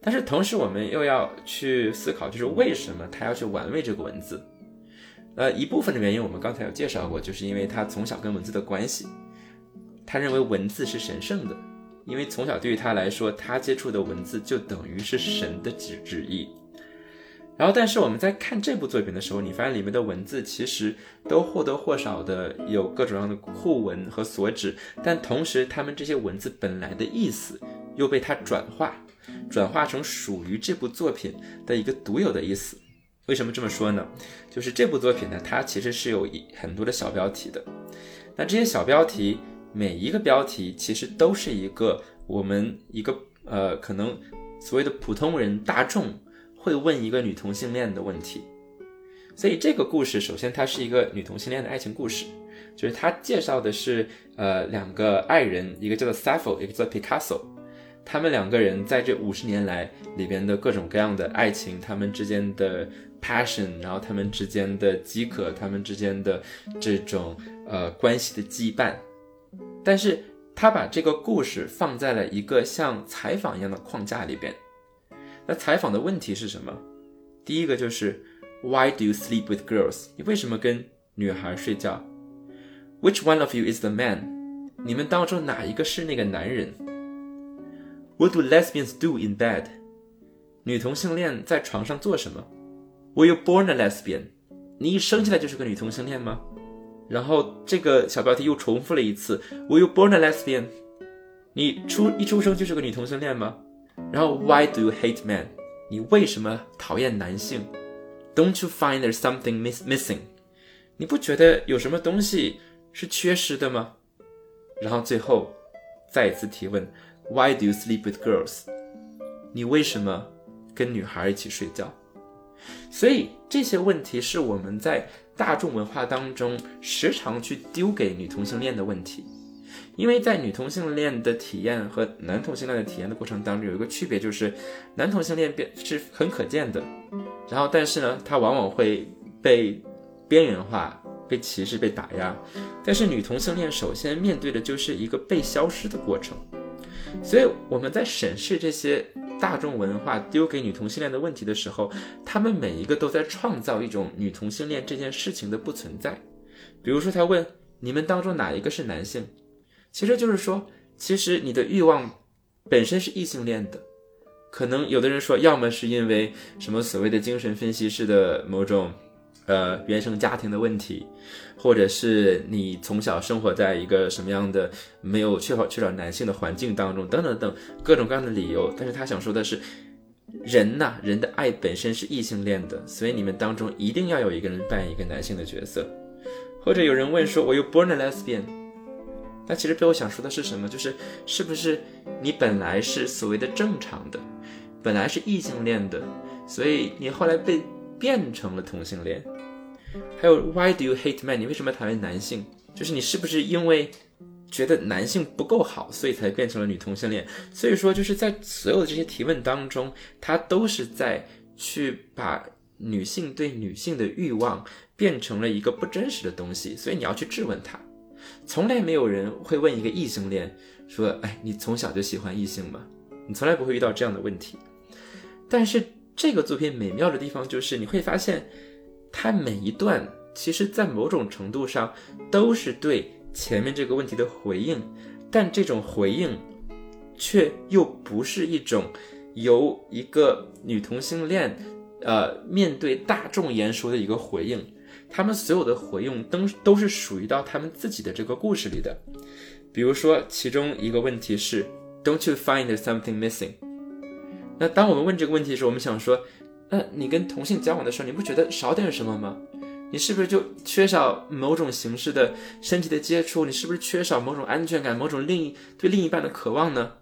但是同时，我们又要去思考，就是为什么他要去玩味这个文字？呃，一部分的原因我们刚才有介绍过，就是因为他从小跟文字的关系，他认为文字是神圣的。因为从小对于他来说，他接触的文字就等于是神的旨旨意。然后，但是我们在看这部作品的时候，你发现里面的文字其实都或多或少的有各种各样的互文和所指，但同时，他们这些文字本来的意思又被他转化，转化成属于这部作品的一个独有的意思。为什么这么说呢？就是这部作品呢，它其实是有一很多的小标题的。那这些小标题，每一个标题其实都是一个我们一个呃，可能所谓的普通人大众。会问一个女同性恋的问题，所以这个故事首先它是一个女同性恋的爱情故事，就是它介绍的是呃两个爱人，一个叫做 Saffo，一个叫 Picasso，他们两个人在这五十年来里边的各种各样的爱情，他们之间的 passion，然后他们之间的饥渴，他们之间的这种呃关系的羁绊，但是他把这个故事放在了一个像采访一样的框架里边。那采访的问题是什么？第一个就是 Why do you sleep with girls？你为什么跟女孩睡觉？Which one of you is the man？你们当中哪一个是那个男人？What do lesbians do in bed？女同性恋在床上做什么？Were you born a lesbian？你一生下来就是个女同性恋吗？然后这个小标题又重复了一次：Were you born a lesbian？你出一出生就是个女同性恋吗？然后，Why do you hate men？你为什么讨厌男性？Don't you find there's something miss missing？你不觉得有什么东西是缺失的吗？然后最后再一次提问：Why do you sleep with girls？你为什么跟女孩一起睡觉？所以这些问题是我们在大众文化当中时常去丢给女同性恋的问题。因为在女同性恋的体验和男同性恋的体验的过程当中，有一个区别，就是男同性恋变是很可见的，然后但是呢，他往往会被边缘化、被歧视、被打压。但是女同性恋首先面对的就是一个被消失的过程。所以我们在审视这些大众文化丢给女同性恋的问题的时候，他们每一个都在创造一种女同性恋这件事情的不存在。比如说，他问你们当中哪一个是男性？其实就是说，其实你的欲望本身是异性恋的，可能有的人说，要么是因为什么所谓的精神分析式的某种，呃，原生家庭的问题，或者是你从小生活在一个什么样的没有缺少缺少男性的环境当中，等等等各种各样的理由。但是他想说的是，人呐，人的爱本身是异性恋的，所以你们当中一定要有一个人扮演一个男性的角色。或者有人问说，我又 born a lesbian。那其实背后想说的是什么？就是是不是你本来是所谓的正常的，本来是异性恋的，所以你后来被变成了同性恋？还有 Why do you hate men？你为什么要讨厌男性？就是你是不是因为觉得男性不够好，所以才变成了女同性恋？所以说就是在所有的这些提问当中，他都是在去把女性对女性的欲望变成了一个不真实的东西，所以你要去质问他。从来没有人会问一个异性恋说：“哎，你从小就喜欢异性吗？”你从来不会遇到这样的问题。但是这个作品美妙的地方就是，你会发现，它每一段其实在某种程度上都是对前面这个问题的回应，但这种回应却又不是一种由一个女同性恋，呃，面对大众言说的一个回应。他们所有的回应都都是属于到他们自己的这个故事里的，比如说其中一个问题是 Don't you find something missing？那当我们问这个问题的时候，我们想说，那你跟同性交往的时候，你不觉得少点什么吗？你是不是就缺少某种形式的身体的接触？你是不是缺少某种安全感、某种另一对另一半的渴望呢？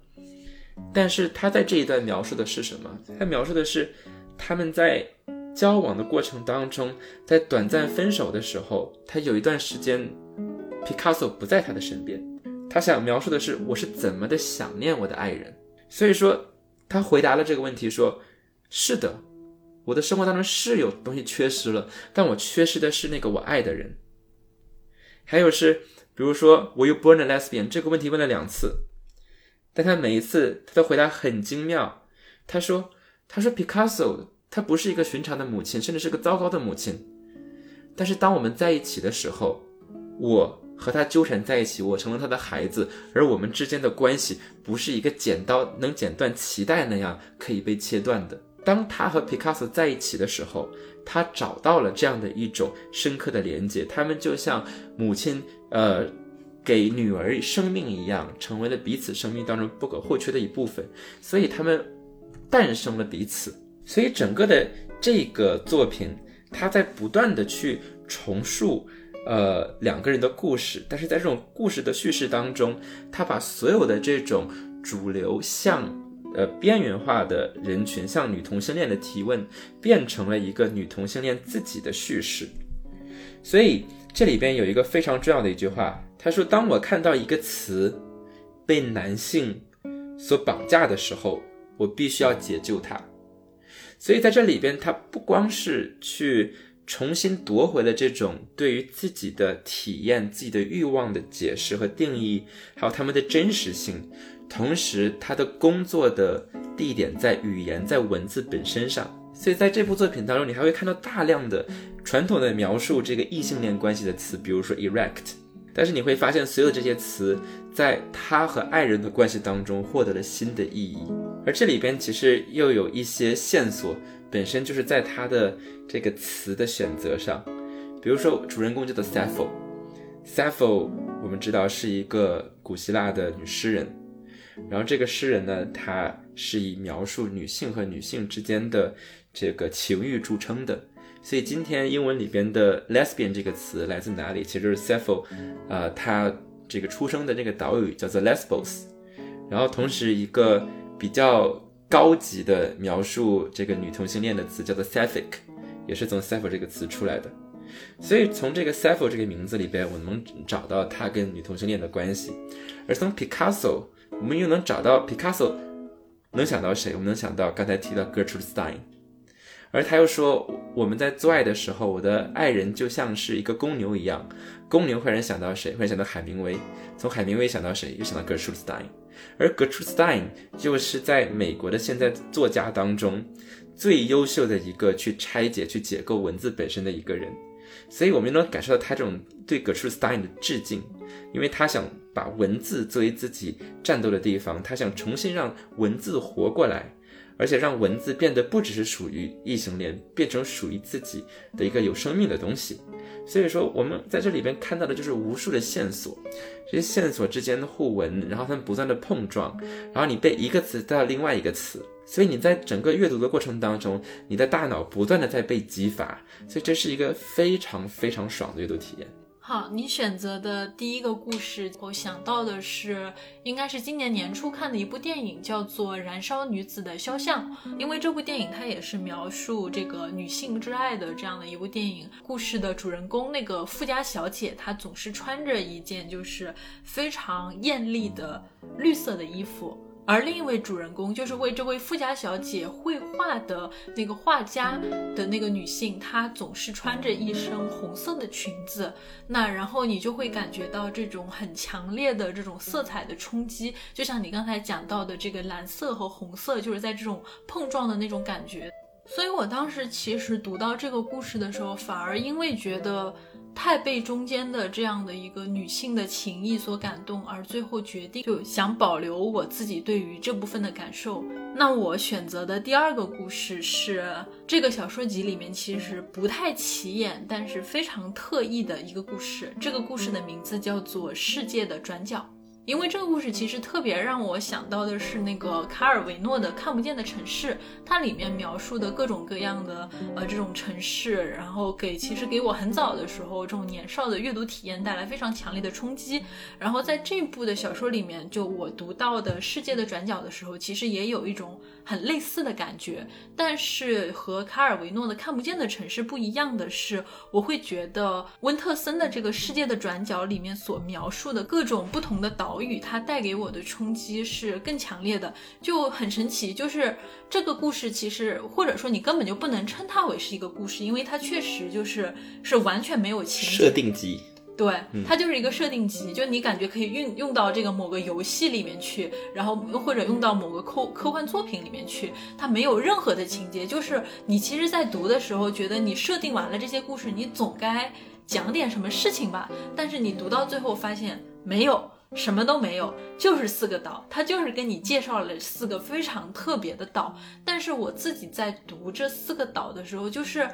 但是他在这一段描述的是什么？他描述的是他们在。交往的过程当中，在短暂分手的时候，他有一段时间，Picasso 不在他的身边。他想描述的是我是怎么的想念我的爱人。所以说，他回答了这个问题，说：“是的，我的生活当中是有东西缺失了，但我缺失的是那个我爱的人。”还有是，比如说，Were you born a lesbian？这个问题问了两次，但他每一次他的回答很精妙。他说：“他说 Picasso。”她不是一个寻常的母亲，甚至是个糟糕的母亲。但是当我们在一起的时候，我和她纠缠在一起，我成了她的孩子，而我们之间的关系不是一个剪刀能剪断脐带那样可以被切断的。当他和 Picasso 在一起的时候，他找到了这样的一种深刻的连接，他们就像母亲呃给女儿生命一样，成为了彼此生命当中不可或缺的一部分，所以他们诞生了彼此。所以整个的这个作品，他在不断的去重述呃两个人的故事，但是在这种故事的叙事当中，他把所有的这种主流向。呃，边缘化的人群向女同性恋的提问，变成了一个女同性恋自己的叙事。所以这里边有一个非常重要的一句话，他说：“当我看到一个词被男性所绑架的时候，我必须要解救它。”所以在这里边，他不光是去重新夺回了这种对于自己的体验、自己的欲望的解释和定义，还有他们的真实性。同时，他的工作的地点在语言，在文字本身上，所以在这部作品当中，你还会看到大量的传统的描述这个异性恋关系的词，比如说 erect。但是你会发现，所有这些词在他和爱人的关系当中获得了新的意义。而这里边其实又有一些线索，本身就是在他的这个词的选择上，比如说主人公叫做 Sappho，Sappho 我们知道是一个古希腊的女诗人。然后这个诗人呢，他是以描述女性和女性之间的这个情欲著称的。所以今天英文里边的 lesbian 这个词来自哪里？其实就是 Sappho，呃，他这个出生的那个岛屿叫做 Lesbos。然后同时一个比较高级的描述这个女同性恋的词叫做 Sapphic，也是从 Sappho 这个词出来的。所以从这个 Sappho 这个名字里边，我能找到他跟女同性恋的关系。而从 Picasso。我们又能找到 Picasso，能想到谁？我们能想到刚才提到 Gertrude Stein，而他又说我们在做爱的时候，我的爱人就像是一个公牛一样。公牛会让人想到谁？会想到海明威。从海明威想到谁？又想到 Gertrude Stein。而 Gertrude Stein 就是在美国的现在作家当中最优秀的一个去拆解、去解构文字本身的一个人。所以，我们能感受到他这种对 Gertrude Stein 的致敬，因为他想。把文字作为自己战斗的地方，他想重新让文字活过来，而且让文字变得不只是属于异性恋，变成属于自己的一个有生命的东西。所以说，我们在这里边看到的就是无数的线索，这些线索之间的互文，然后它们不断的碰撞，然后你被一个词带到另外一个词，所以你在整个阅读的过程当中，你的大脑不断的在被激发，所以这是一个非常非常爽的阅读体验。好，你选择的第一个故事，我想到的是，应该是今年年初看的一部电影，叫做《燃烧女子的肖像》。因为这部电影它也是描述这个女性之爱的这样的一部电影。故事的主人公那个富家小姐，她总是穿着一件就是非常艳丽的绿色的衣服。而另一位主人公就是为这位富家小姐绘画的那个画家的那个女性，她总是穿着一身红色的裙子。那然后你就会感觉到这种很强烈的这种色彩的冲击，就像你刚才讲到的这个蓝色和红色，就是在这种碰撞的那种感觉。所以我当时其实读到这个故事的时候，反而因为觉得。太被中间的这样的一个女性的情谊所感动，而最后决定就想保留我自己对于这部分的感受。那我选择的第二个故事是这个小说集里面其实不太起眼，但是非常特异的一个故事。这个故事的名字叫做《世界的转角》。因为这个故事其实特别让我想到的是那个卡尔维诺的《看不见的城市》，它里面描述的各种各样的呃这种城市，然后给其实给我很早的时候这种年少的阅读体验带来非常强烈的冲击。然后在这部的小说里面，就我读到的《世界的转角》的时候，其实也有一种很类似的感觉。但是和卡尔维诺的《看不见的城市》不一样的是，我会觉得温特森的这个《世界的转角》里面所描述的各种不同的岛。岛屿它带给我的冲击是更强烈的，就很神奇。就是这个故事，其实或者说你根本就不能称它为是一个故事，因为它确实就是是完全没有情设定集。对，它就是一个设定集，就你感觉可以运用到这个某个游戏里面去，然后或者用到某个科科幻作品里面去。它没有任何的情节，就是你其实，在读的时候觉得你设定完了这些故事，你总该讲点什么事情吧。但是你读到最后发现没有。什么都没有，就是四个岛，他就是跟你介绍了四个非常特别的岛。但是我自己在读这四个岛的时候，就是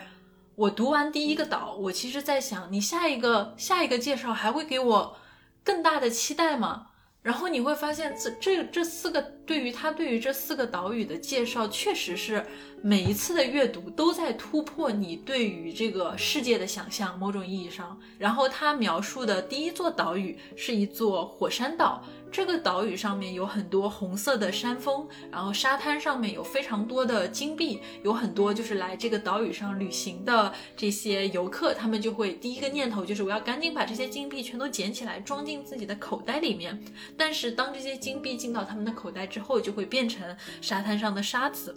我读完第一个岛，我其实在想，你下一个下一个介绍还会给我更大的期待吗？然后你会发现，这这这四个对于他对于这四个岛屿的介绍，确实是每一次的阅读都在突破你对于这个世界的想象，某种意义上。然后他描述的第一座岛屿是一座火山岛。这个岛屿上面有很多红色的山峰，然后沙滩上面有非常多的金币，有很多就是来这个岛屿上旅行的这些游客，他们就会第一个念头就是我要赶紧把这些金币全都捡起来装进自己的口袋里面。但是当这些金币进到他们的口袋之后，就会变成沙滩上的沙子。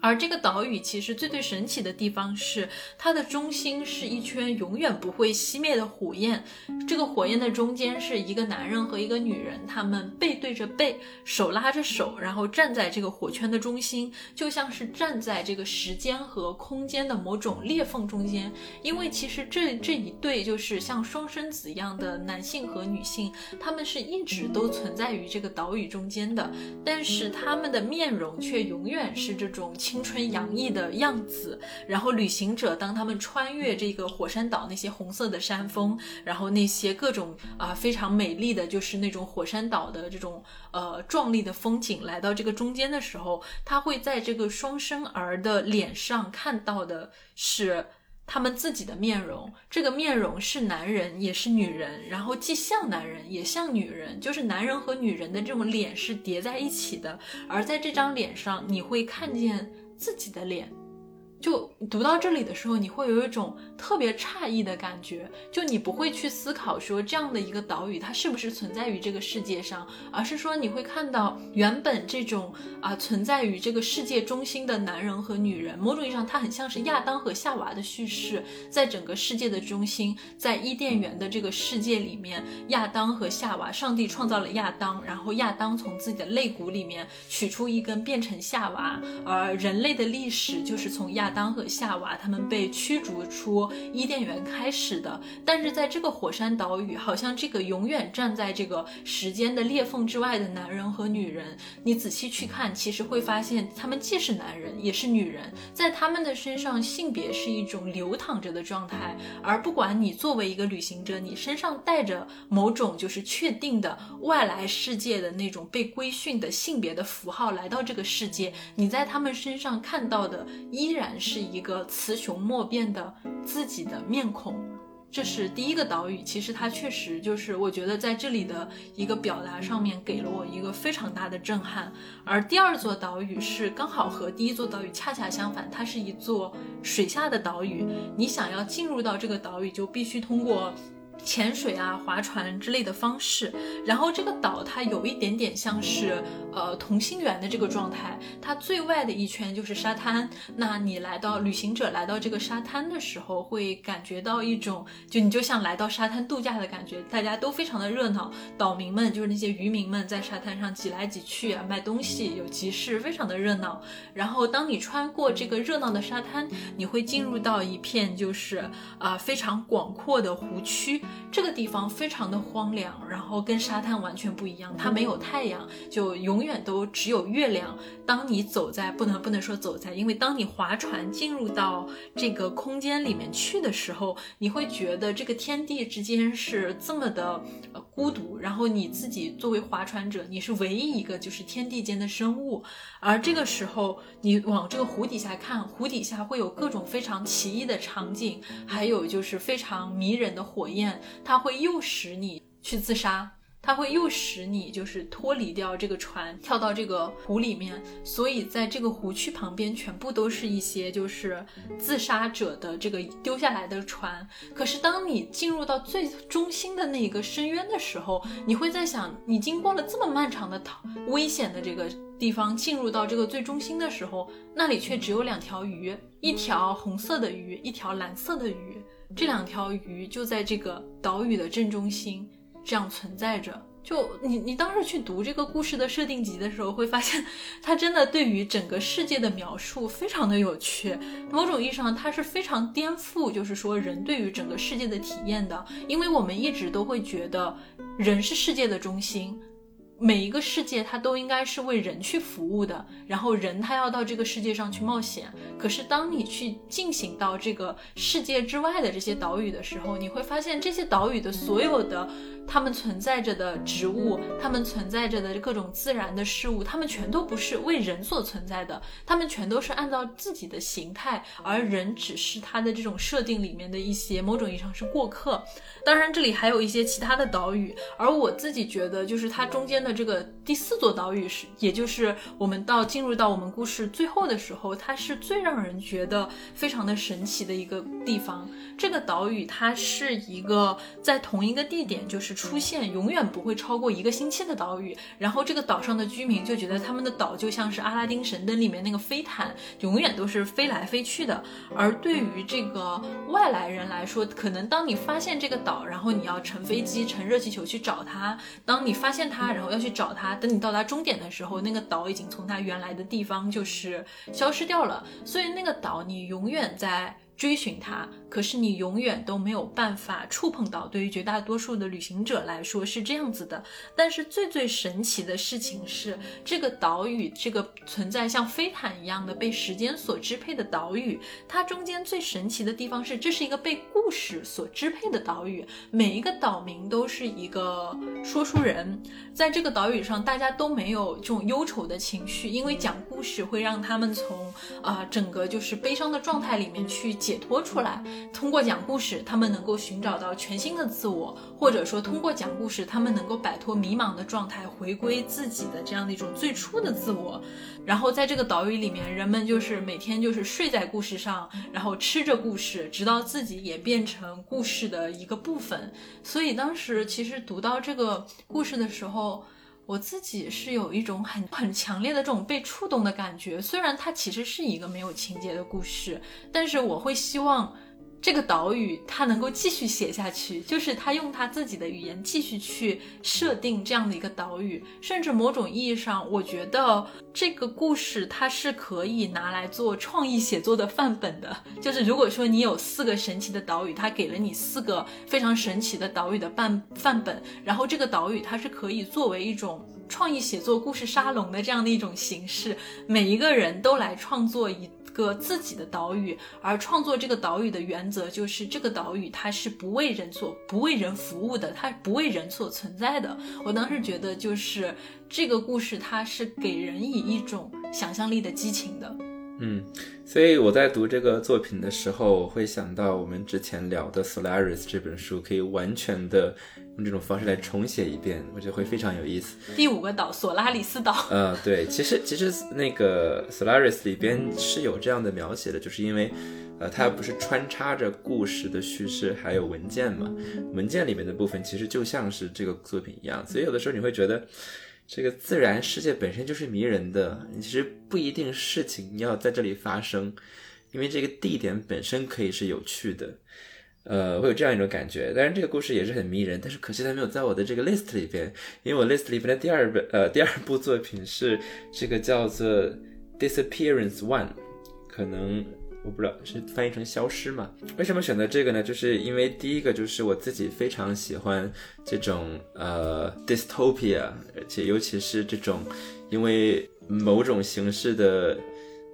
而这个岛屿其实最最神奇的地方是，它的中心是一圈永远不会熄灭的火焰。这个火焰的中间是一个男人和一个女人，他们背对着背，手拉着手，然后站在这个火圈的中心，就像是站在这个时间和空间的某种裂缝中间。因为其实这这一对就是像双生子一样的男性和女性，他们是一直都存在于这个岛屿中间的，但是他们的面容却永远是这种。青春洋溢的样子，然后旅行者当他们穿越这个火山岛那些红色的山峰，然后那些各种啊非常美丽的就是那种火山岛的这种呃壮丽的风景来到这个中间的时候，他会在这个双生儿的脸上看到的是他们自己的面容，这个面容是男人也是女人，然后既像男人也像女人，就是男人和女人的这种脸是叠在一起的，而在这张脸上你会看见。自己的脸。就读到这里的时候，你会有一种特别诧异的感觉，就你不会去思考说这样的一个岛屿它是不是存在于这个世界上，而是说你会看到原本这种啊存在于这个世界中心的男人和女人，某种意义上它很像是亚当和夏娃的叙事，在整个世界的中心，在伊甸园的这个世界里面，亚当和夏娃，上帝创造了亚当，然后亚当从自己的肋骨里面取出一根变成夏娃，而人类的历史就是从亚。当和夏娃他们被驱逐出伊甸园开始的，但是在这个火山岛屿，好像这个永远站在这个时间的裂缝之外的男人和女人，你仔细去看，其实会发现他们既是男人也是女人，在他们的身上，性别是一种流淌着的状态。而不管你作为一个旅行者，你身上带着某种就是确定的外来世界的那种被规训的性别的符号来到这个世界，你在他们身上看到的依然。是一个雌雄莫辨的自己的面孔，这是第一个岛屿。其实它确实就是，我觉得在这里的一个表达上面给了我一个非常大的震撼。而第二座岛屿是刚好和第一座岛屿恰恰相反，它是一座水下的岛屿。你想要进入到这个岛屿，就必须通过。潜水啊，划船之类的方式，然后这个岛它有一点点像是呃同心圆的这个状态，它最外的一圈就是沙滩。那你来到旅行者来到这个沙滩的时候，会感觉到一种就你就像来到沙滩度假的感觉，大家都非常的热闹，岛民们就是那些渔民们在沙滩上挤来挤去啊，卖东西，有集市，非常的热闹。然后当你穿过这个热闹的沙滩，你会进入到一片就是啊非常广阔的湖区。这个地方非常的荒凉，然后跟沙滩完全不一样，它没有太阳，就永远都只有月亮。当你走在不能不能说走在，因为当你划船进入到这个空间里面去的时候，你会觉得这个天地之间是这么的孤独，然后你自己作为划船者，你是唯一一个就是天地间的生物。而这个时候，你往这个湖底下看，湖底下会有各种非常奇异的场景，还有就是非常迷人的火焰。它会诱使你去自杀，它会诱使你就是脱离掉这个船，跳到这个湖里面。所以在这个湖区旁边，全部都是一些就是自杀者的这个丢下来的船。可是当你进入到最中心的那一个深渊的时候，你会在想，你经过了这么漫长的逃危险的这个地方，进入到这个最中心的时候，那里却只有两条鱼，一条红色的鱼，一条蓝色的鱼。这两条鱼就在这个岛屿的正中心，这样存在着。就你你当时去读这个故事的设定集的时候，会发现它真的对于整个世界的描述非常的有趣。某种意义上，它是非常颠覆，就是说人对于整个世界的体验的。因为我们一直都会觉得人是世界的中心。每一个世界，它都应该是为人去服务的。然后人他要到这个世界上去冒险。可是当你去进行到这个世界之外的这些岛屿的时候，你会发现这些岛屿的所有的。它们存在着的植物，它们存在着的各种自然的事物，它们全都不是为人所存在的，它们全都是按照自己的形态，而人只是它的这种设定里面的一些某种意义上是过客。当然，这里还有一些其他的岛屿，而我自己觉得，就是它中间的这个第四座岛屿是，也就是我们到进入到我们故事最后的时候，它是最让人觉得非常的神奇的一个地方。这个岛屿它是一个在同一个地点，就是。出现永远不会超过一个星期的岛屿，然后这个岛上的居民就觉得他们的岛就像是阿拉丁神灯里面那个飞毯，永远都是飞来飞去的。而对于这个外来人来说，可能当你发现这个岛，然后你要乘飞机、乘热气球去找它；当你发现它，然后要要去找它，等你到达终点的时候，那个岛已经从它原来的地方就是消失掉了。所以那个岛你永远在。追寻它，可是你永远都没有办法触碰到。对于绝大多数的旅行者来说是这样子的。但是最最神奇的事情是，这个岛屿，这个存在像飞毯一样的被时间所支配的岛屿，它中间最神奇的地方是，这是一个被故事所支配的岛屿。每一个岛民都是一个说书人，在这个岛屿上，大家都没有这种忧愁的情绪，因为讲故事会让他们从啊整个就是悲伤的状态里面去。解脱出来，通过讲故事，他们能够寻找到全新的自我，或者说通过讲故事，他们能够摆脱迷茫的状态，回归自己的这样的一种最初的自我。然后在这个岛屿里面，人们就是每天就是睡在故事上，然后吃着故事，直到自己也变成故事的一个部分。所以当时其实读到这个故事的时候。我自己是有一种很很强烈的这种被触动的感觉，虽然它其实是一个没有情节的故事，但是我会希望。这个岛屿他能够继续写下去，就是他用他自己的语言继续去设定这样的一个岛屿，甚至某种意义上，我觉得这个故事它是可以拿来做创意写作的范本的。就是如果说你有四个神奇的岛屿，他给了你四个非常神奇的岛屿的范范本，然后这个岛屿它是可以作为一种创意写作故事沙龙的这样的一种形式，每一个人都来创作一。个自己的岛屿，而创作这个岛屿的原则就是这个岛屿它是不为人所不为人服务的，它不为人所存在的。我当时觉得就是这个故事，它是给人以一种想象力的激情的。嗯，所以我在读这个作品的时候，我会想到我们之前聊的《Solaris》这本书，可以完全的。用这种方式来重写一遍，我觉得会非常有意思。第五个岛，索拉里斯岛。呃，对，其实其实那个 Solaris 里边是有这样的描写的，就是因为，呃，它不是穿插着故事的叙事，还有文件嘛？文件里面的部分其实就像是这个作品一样，所以有的时候你会觉得，这个自然世界本身就是迷人的，其实不一定事情要在这里发生，因为这个地点本身可以是有趣的。呃，会有这样一种感觉，当然这个故事也是很迷人，但是可惜它没有在我的这个 list 里边，因为我 list 里边的第二本呃第二部作品是这个叫做 Disappearance One，可能我不知道是翻译成消失嘛？为什么选择这个呢？就是因为第一个就是我自己非常喜欢这种呃 dystopia，而且尤其是这种因为某种形式的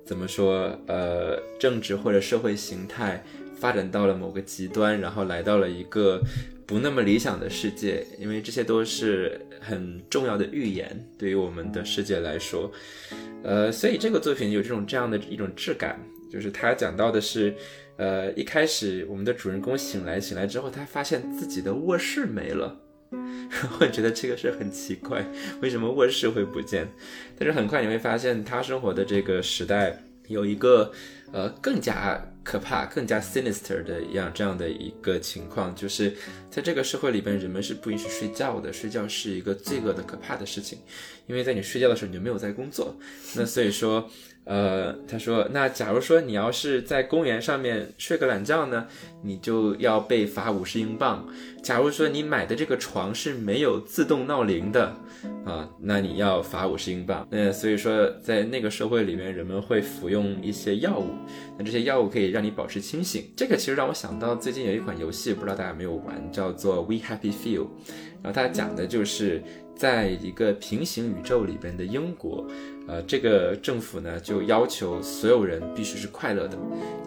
怎么说呃政治或者社会形态。发展到了某个极端，然后来到了一个不那么理想的世界，因为这些都是很重要的预言，对于我们的世界来说，呃，所以这个作品有这种这样的一种质感，就是他讲到的是，呃，一开始我们的主人公醒来，醒来之后他发现自己的卧室没了，我觉得这个是很奇怪，为什么卧室会不见？但是很快你会发现，他生活的这个时代有一个，呃，更加。可怕、更加 sinister 的一样这样的一个情况，就是在这个社会里边，人们是不允许睡觉的。睡觉是一个罪恶的、可怕的事情，因为在你睡觉的时候，你就没有在工作。那所以说，呃，他说，那假如说你要是在公园上面睡个懒觉呢，你就要被罚五十英镑。假如说你买的这个床是没有自动闹铃的，啊，那你要罚五十英镑。那所以说，在那个社会里面，人们会服用一些药物，那这些药物可以让你保持清醒。这个其实让我想到最近有一款游戏，不知道大家有没有玩，叫做 We Happy Few，然后它讲的就是在一个平行宇宙里边的英国。呃，这个政府呢就要求所有人必须是快乐的，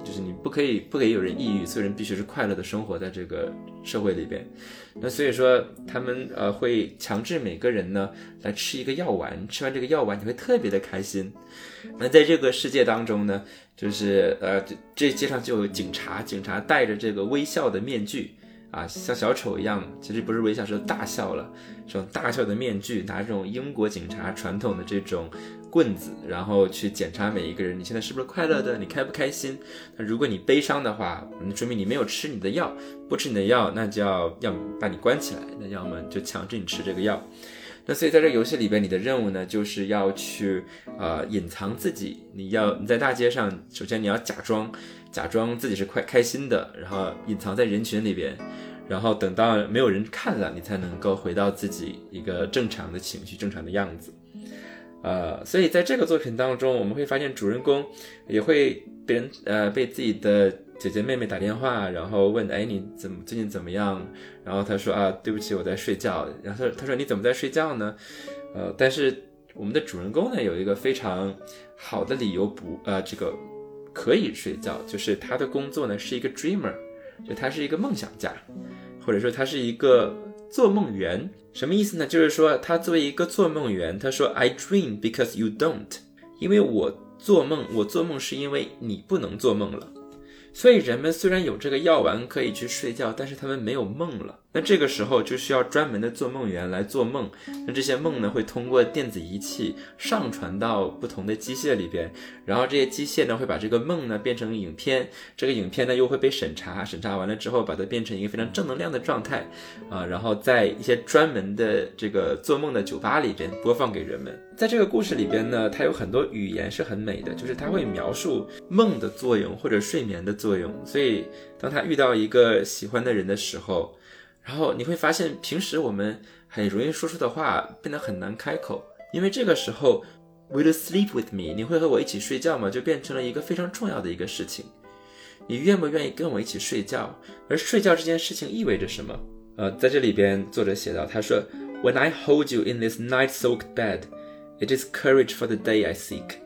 就是你不可以不可以有人抑郁，所有人必须是快乐的生活在这个社会里边。那所以说他们呃会强制每个人呢来吃一个药丸，吃完这个药丸你会特别的开心。那在这个世界当中呢，就是呃这街上就有警察，警察戴着这个微笑的面具。啊，像小丑一样，其实不是微笑，是大笑了。这种大笑的面具，拿这种英国警察传统的这种棍子，然后去检查每一个人，你现在是不是快乐的？你开不开心？那如果你悲伤的话，那说明你没有吃你的药。不吃你的药，那就要要把你关起来。那要么就强制你吃这个药。那所以在这个游戏里边，你的任务呢，就是要去呃隐藏自己。你要你在大街上，首先你要假装。假装自己是快开心的，然后隐藏在人群里边，然后等到没有人看了，你才能够回到自己一个正常的情绪、正常的样子。呃，所以在这个作品当中，我们会发现主人公也会被人呃被自己的姐姐妹妹打电话，然后问，哎，你怎么最近怎么样？然后他说啊，对不起，我在睡觉。然后他他说你怎么在睡觉呢？呃，但是我们的主人公呢有一个非常好的理由不呃这个。可以睡觉，就是他的工作呢是一个 dreamer，就他是一个梦想家，或者说他是一个做梦员。什么意思呢？就是说他作为一个做梦员，他说 I dream because you don't，因为我做梦，我做梦是因为你不能做梦了。所以人们虽然有这个药丸可以去睡觉，但是他们没有梦了。那这个时候就需要专门的做梦员来做梦。那这些梦呢，会通过电子仪器上传到不同的机械里边，然后这些机械呢会把这个梦呢变成影片，这个影片呢又会被审查，审查完了之后把它变成一个非常正能量的状态啊，然后在一些专门的这个做梦的酒吧里边播放给人们。在这个故事里边呢，它有很多语言是很美的，就是它会描述梦的作用或者睡眠的作用。所以当他遇到一个喜欢的人的时候，然后你会发现，平时我们很容易说出的话变得很难开口，因为这个时候，Will you sleep with me？你会和我一起睡觉吗？就变成了一个非常重要的一个事情。你愿不愿意跟我一起睡觉？而睡觉这件事情意味着什么？呃，在这里边作者写到，他说，When I hold you in this night-soaked bed, it is courage for the day I seek.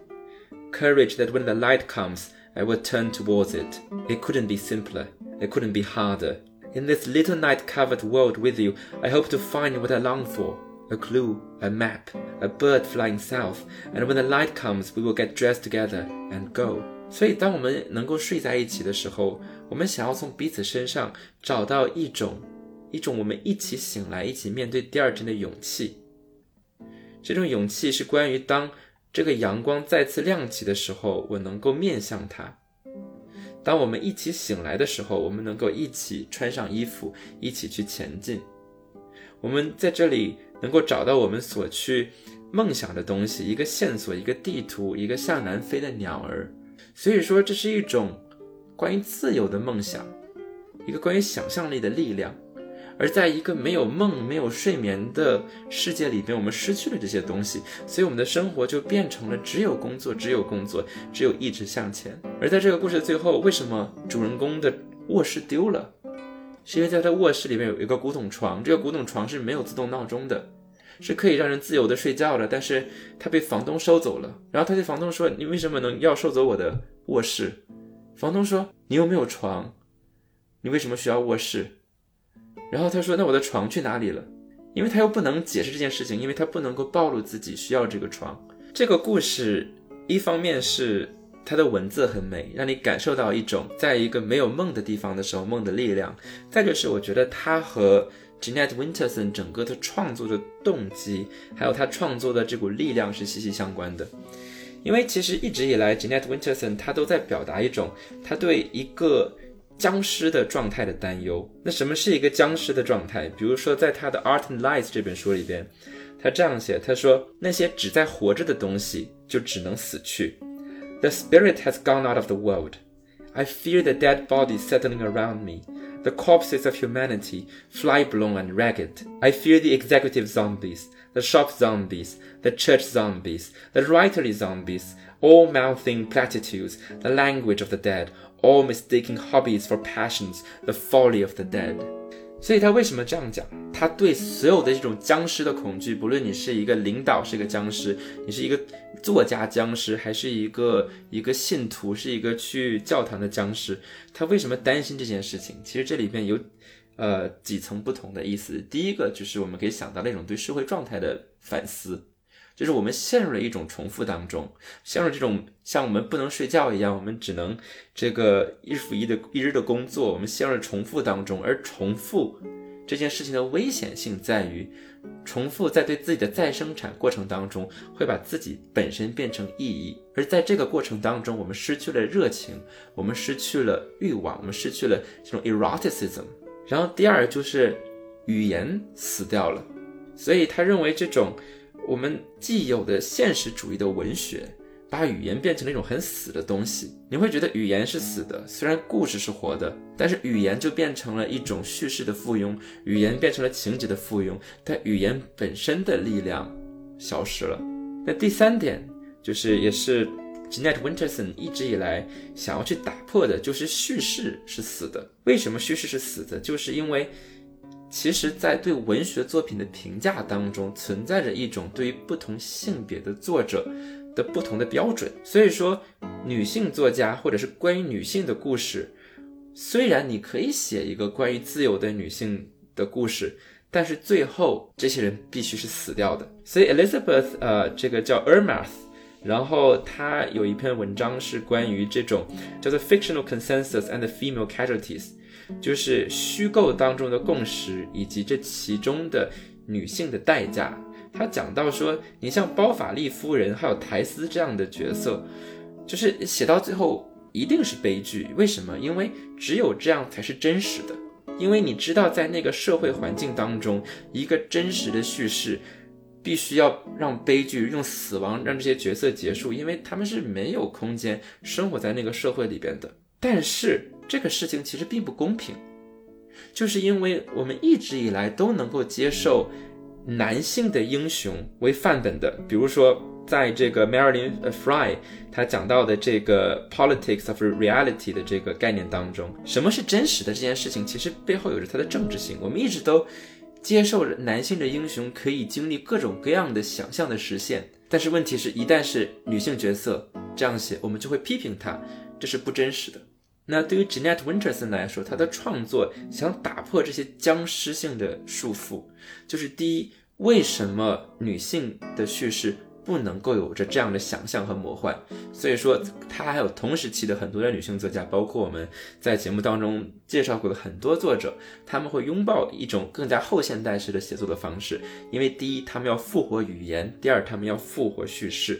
Courage that when the light comes, I will turn towards it. It couldn't be simpler. It couldn't be harder. In this little night covered world with you, I hope to find what I long for a clue, a map, a bird flying south, and when the light comes, we will get dressed together and go. 所以，当我们能够睡在一起的时候，我们想要从彼此身上找到一种，一种我们一起醒来、一起面对第二天的勇气。这种勇气是关于当这个阳光再次亮起的时候，我能够面向它。当我们一起醒来的时候，我们能够一起穿上衣服，一起去前进。我们在这里能够找到我们所去梦想的东西，一个线索，一个地图，一个向南飞的鸟儿。所以说，这是一种关于自由的梦想，一个关于想象力的力量。而在一个没有梦、没有睡眠的世界里边，我们失去了这些东西，所以我们的生活就变成了只有工作、只有工作、只有一直向前。而在这个故事的最后，为什么主人公的卧室丢了？是因为在他卧室里面有一个古董床，这个古董床是没有自动闹钟的，是可以让人自由的睡觉的，但是他被房东收走了。然后他对房东说：“你为什么能要收走我的卧室？”房东说：“你又没有床，你为什么需要卧室？”然后他说：“那我的床去哪里了？”因为他又不能解释这件事情，因为他不能够暴露自己需要这个床。这个故事一方面是它的文字很美，让你感受到一种在一个没有梦的地方的时候梦的力量；再就是我觉得他和 Jeanette Winterson 整个的创作的动机，还有他创作的这股力量是息息相关的。因为其实一直以来，Jeanette Winterson 他都在表达一种他对一个。僵尸的状态的担忧。那什么是一个僵尸的状态？比如说，在他的《Art and Lies》这本书里边，他这样写：他说，那些只在活着的东西就只能死去 The spirit has gone out of the world. I fear the dead bodies settling around me. The corpses of humanity, fly blown and ragged. I fear the executive zombies, the shop zombies, the church zombies, the writerly zombies, all mouthing platitudes, the language of the dead, all mistaking hobbies for passions, the folly of the dead. 所以他为什么这样讲？他对所有的这种僵尸的恐惧，不论你是一个领导是一个僵尸，你是一个作家僵尸，还是一个一个信徒，是一个去教堂的僵尸，他为什么担心这件事情？其实这里边有，呃，几层不同的意思。第一个就是我们可以想到那种对社会状态的反思。就是我们陷入了一种重复当中，陷入这种像我们不能睡觉一样，我们只能这个日复一的一日的工作，我们陷入了重复当中。而重复这件事情的危险性在于，重复在对自己的再生产过程当中，会把自己本身变成意义。而在这个过程当中，我们失去了热情，我们失去了欲望，我们失去了这种 eroticism。然后第二就是语言死掉了，所以他认为这种。我们既有的现实主义的文学，把语言变成了一种很死的东西。你会觉得语言是死的，虽然故事是活的，但是语言就变成了一种叙事的附庸，语言变成了情节的附庸，但语言本身的力量消失了。那第三点就是，也是 Jeanette Winterson 一直以来想要去打破的，就是叙事是死的。为什么叙事是死的？就是因为。其实，在对文学作品的评价当中，存在着一种对于不同性别的作者的不同的标准。所以说，女性作家或者是关于女性的故事，虽然你可以写一个关于自由的女性的故事，但是最后这些人必须是死掉的。所以，Elizabeth，呃，这个叫 Ermath，然后她有一篇文章是关于这种叫做 Fictional Consensus and Female Casualties。就是虚构当中的共识，以及这其中的女性的代价。他讲到说，你像包法利夫人还有苔丝这样的角色，就是写到最后一定是悲剧。为什么？因为只有这样才是真实的。因为你知道，在那个社会环境当中，一个真实的叙事必须要让悲剧用死亡让这些角色结束，因为他们是没有空间生活在那个社会里边的。但是。这个事情其实并不公平，就是因为我们一直以来都能够接受男性的英雄为范本的，比如说在这个 Marilyn Fry 他讲到的这个 politics of reality 的这个概念当中，什么是真实的这件事情，其实背后有着它的政治性。我们一直都接受着男性的英雄可以经历各种各样的想象的实现，但是问题是一旦是女性角色这样写，我们就会批评他，这是不真实的。那对于 Jeanette Winterson 来说，她的创作想打破这些僵尸性的束缚，就是第一，为什么女性的叙事不能够有着这样的想象和魔幻？所以说，她还有同时期的很多的女性作家，包括我们在节目当中介绍过的很多作者，他们会拥抱一种更加后现代式的写作的方式，因为第一，他们要复活语言；第二，他们要复活叙事；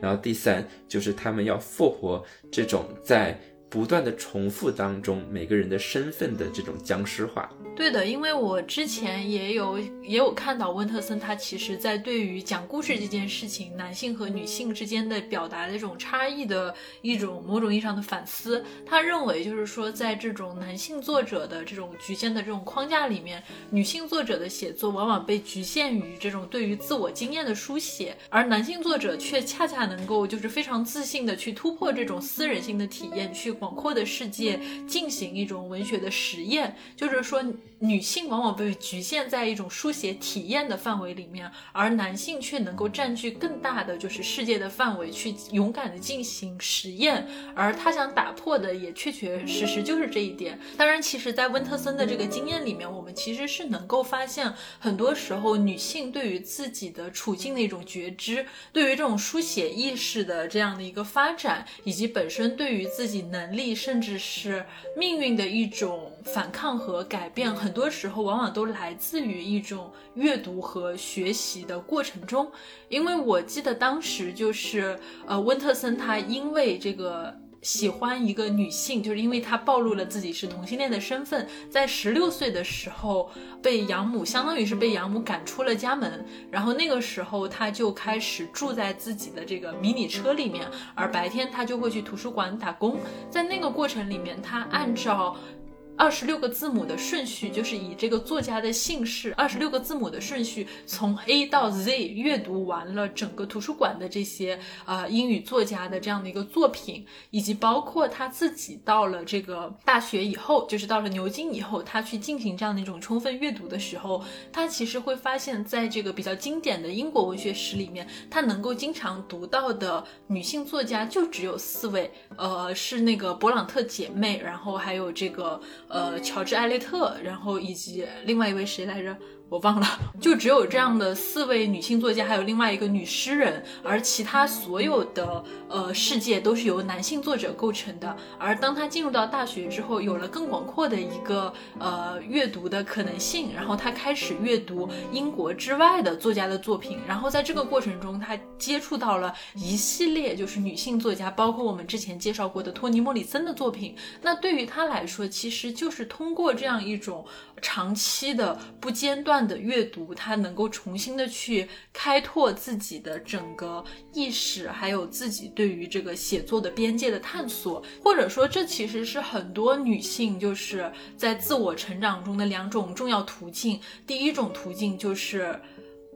然后第三，就是他们要复活这种在。不断的重复当中，每个人的身份的这种僵尸化。对的，因为我之前也有也有看到温特森，他其实在对于讲故事这件事情，男性和女性之间的表达的这种差异的一种某种意义上的反思。他认为，就是说，在这种男性作者的这种局限的这种框架里面，女性作者的写作往往被局限于这种对于自我经验的书写，而男性作者却恰恰能够就是非常自信的去突破这种私人性的体验，去广阔的世界进行一种文学的实验，就是说。女性往往被局限在一种书写体验的范围里面，而男性却能够占据更大的就是世界的范围，去勇敢的进行实验。而他想打破的也确确实实就是这一点。当然，其实，在温特森的这个经验里面，我们其实是能够发现，很多时候女性对于自己的处境的一种觉知，对于这种书写意识的这样的一个发展，以及本身对于自己能力甚至是命运的一种反抗和改变，很。很多时候，往往都来自于一种阅读和学习的过程中。因为我记得当时就是，呃，温特森他因为这个喜欢一个女性，就是因为她暴露了自己是同性恋的身份，在十六岁的时候被养母，相当于是被养母赶出了家门。然后那个时候她就开始住在自己的这个迷你车里面，而白天她就会去图书馆打工。在那个过程里面，她按照。二十六个字母的顺序，就是以这个作家的姓氏，二十六个字母的顺序，从 A 到 Z 阅读完了整个图书馆的这些呃英语作家的这样的一个作品，以及包括他自己到了这个大学以后，就是到了牛津以后，他去进行这样的一种充分阅读的时候，他其实会发现，在这个比较经典的英国文学史里面，他能够经常读到的女性作家就只有四位，呃，是那个勃朗特姐妹，然后还有这个。呃，乔治·艾略特，然后以及另外一位谁来着？我忘了，就只有这样的四位女性作家，还有另外一个女诗人，而其他所有的呃世界都是由男性作者构成的。而当他进入到大学之后，有了更广阔的一个呃阅读的可能性，然后他开始阅读英国之外的作家的作品，然后在这个过程中，他接触到了一系列就是女性作家，包括我们之前介绍过的托尼·莫里森的作品。那对于他来说，其实就是通过这样一种。长期的不间断的阅读，他能够重新的去开拓自己的整个意识，还有自己对于这个写作的边界的探索，或者说，这其实是很多女性就是在自我成长中的两种重要途径。第一种途径就是。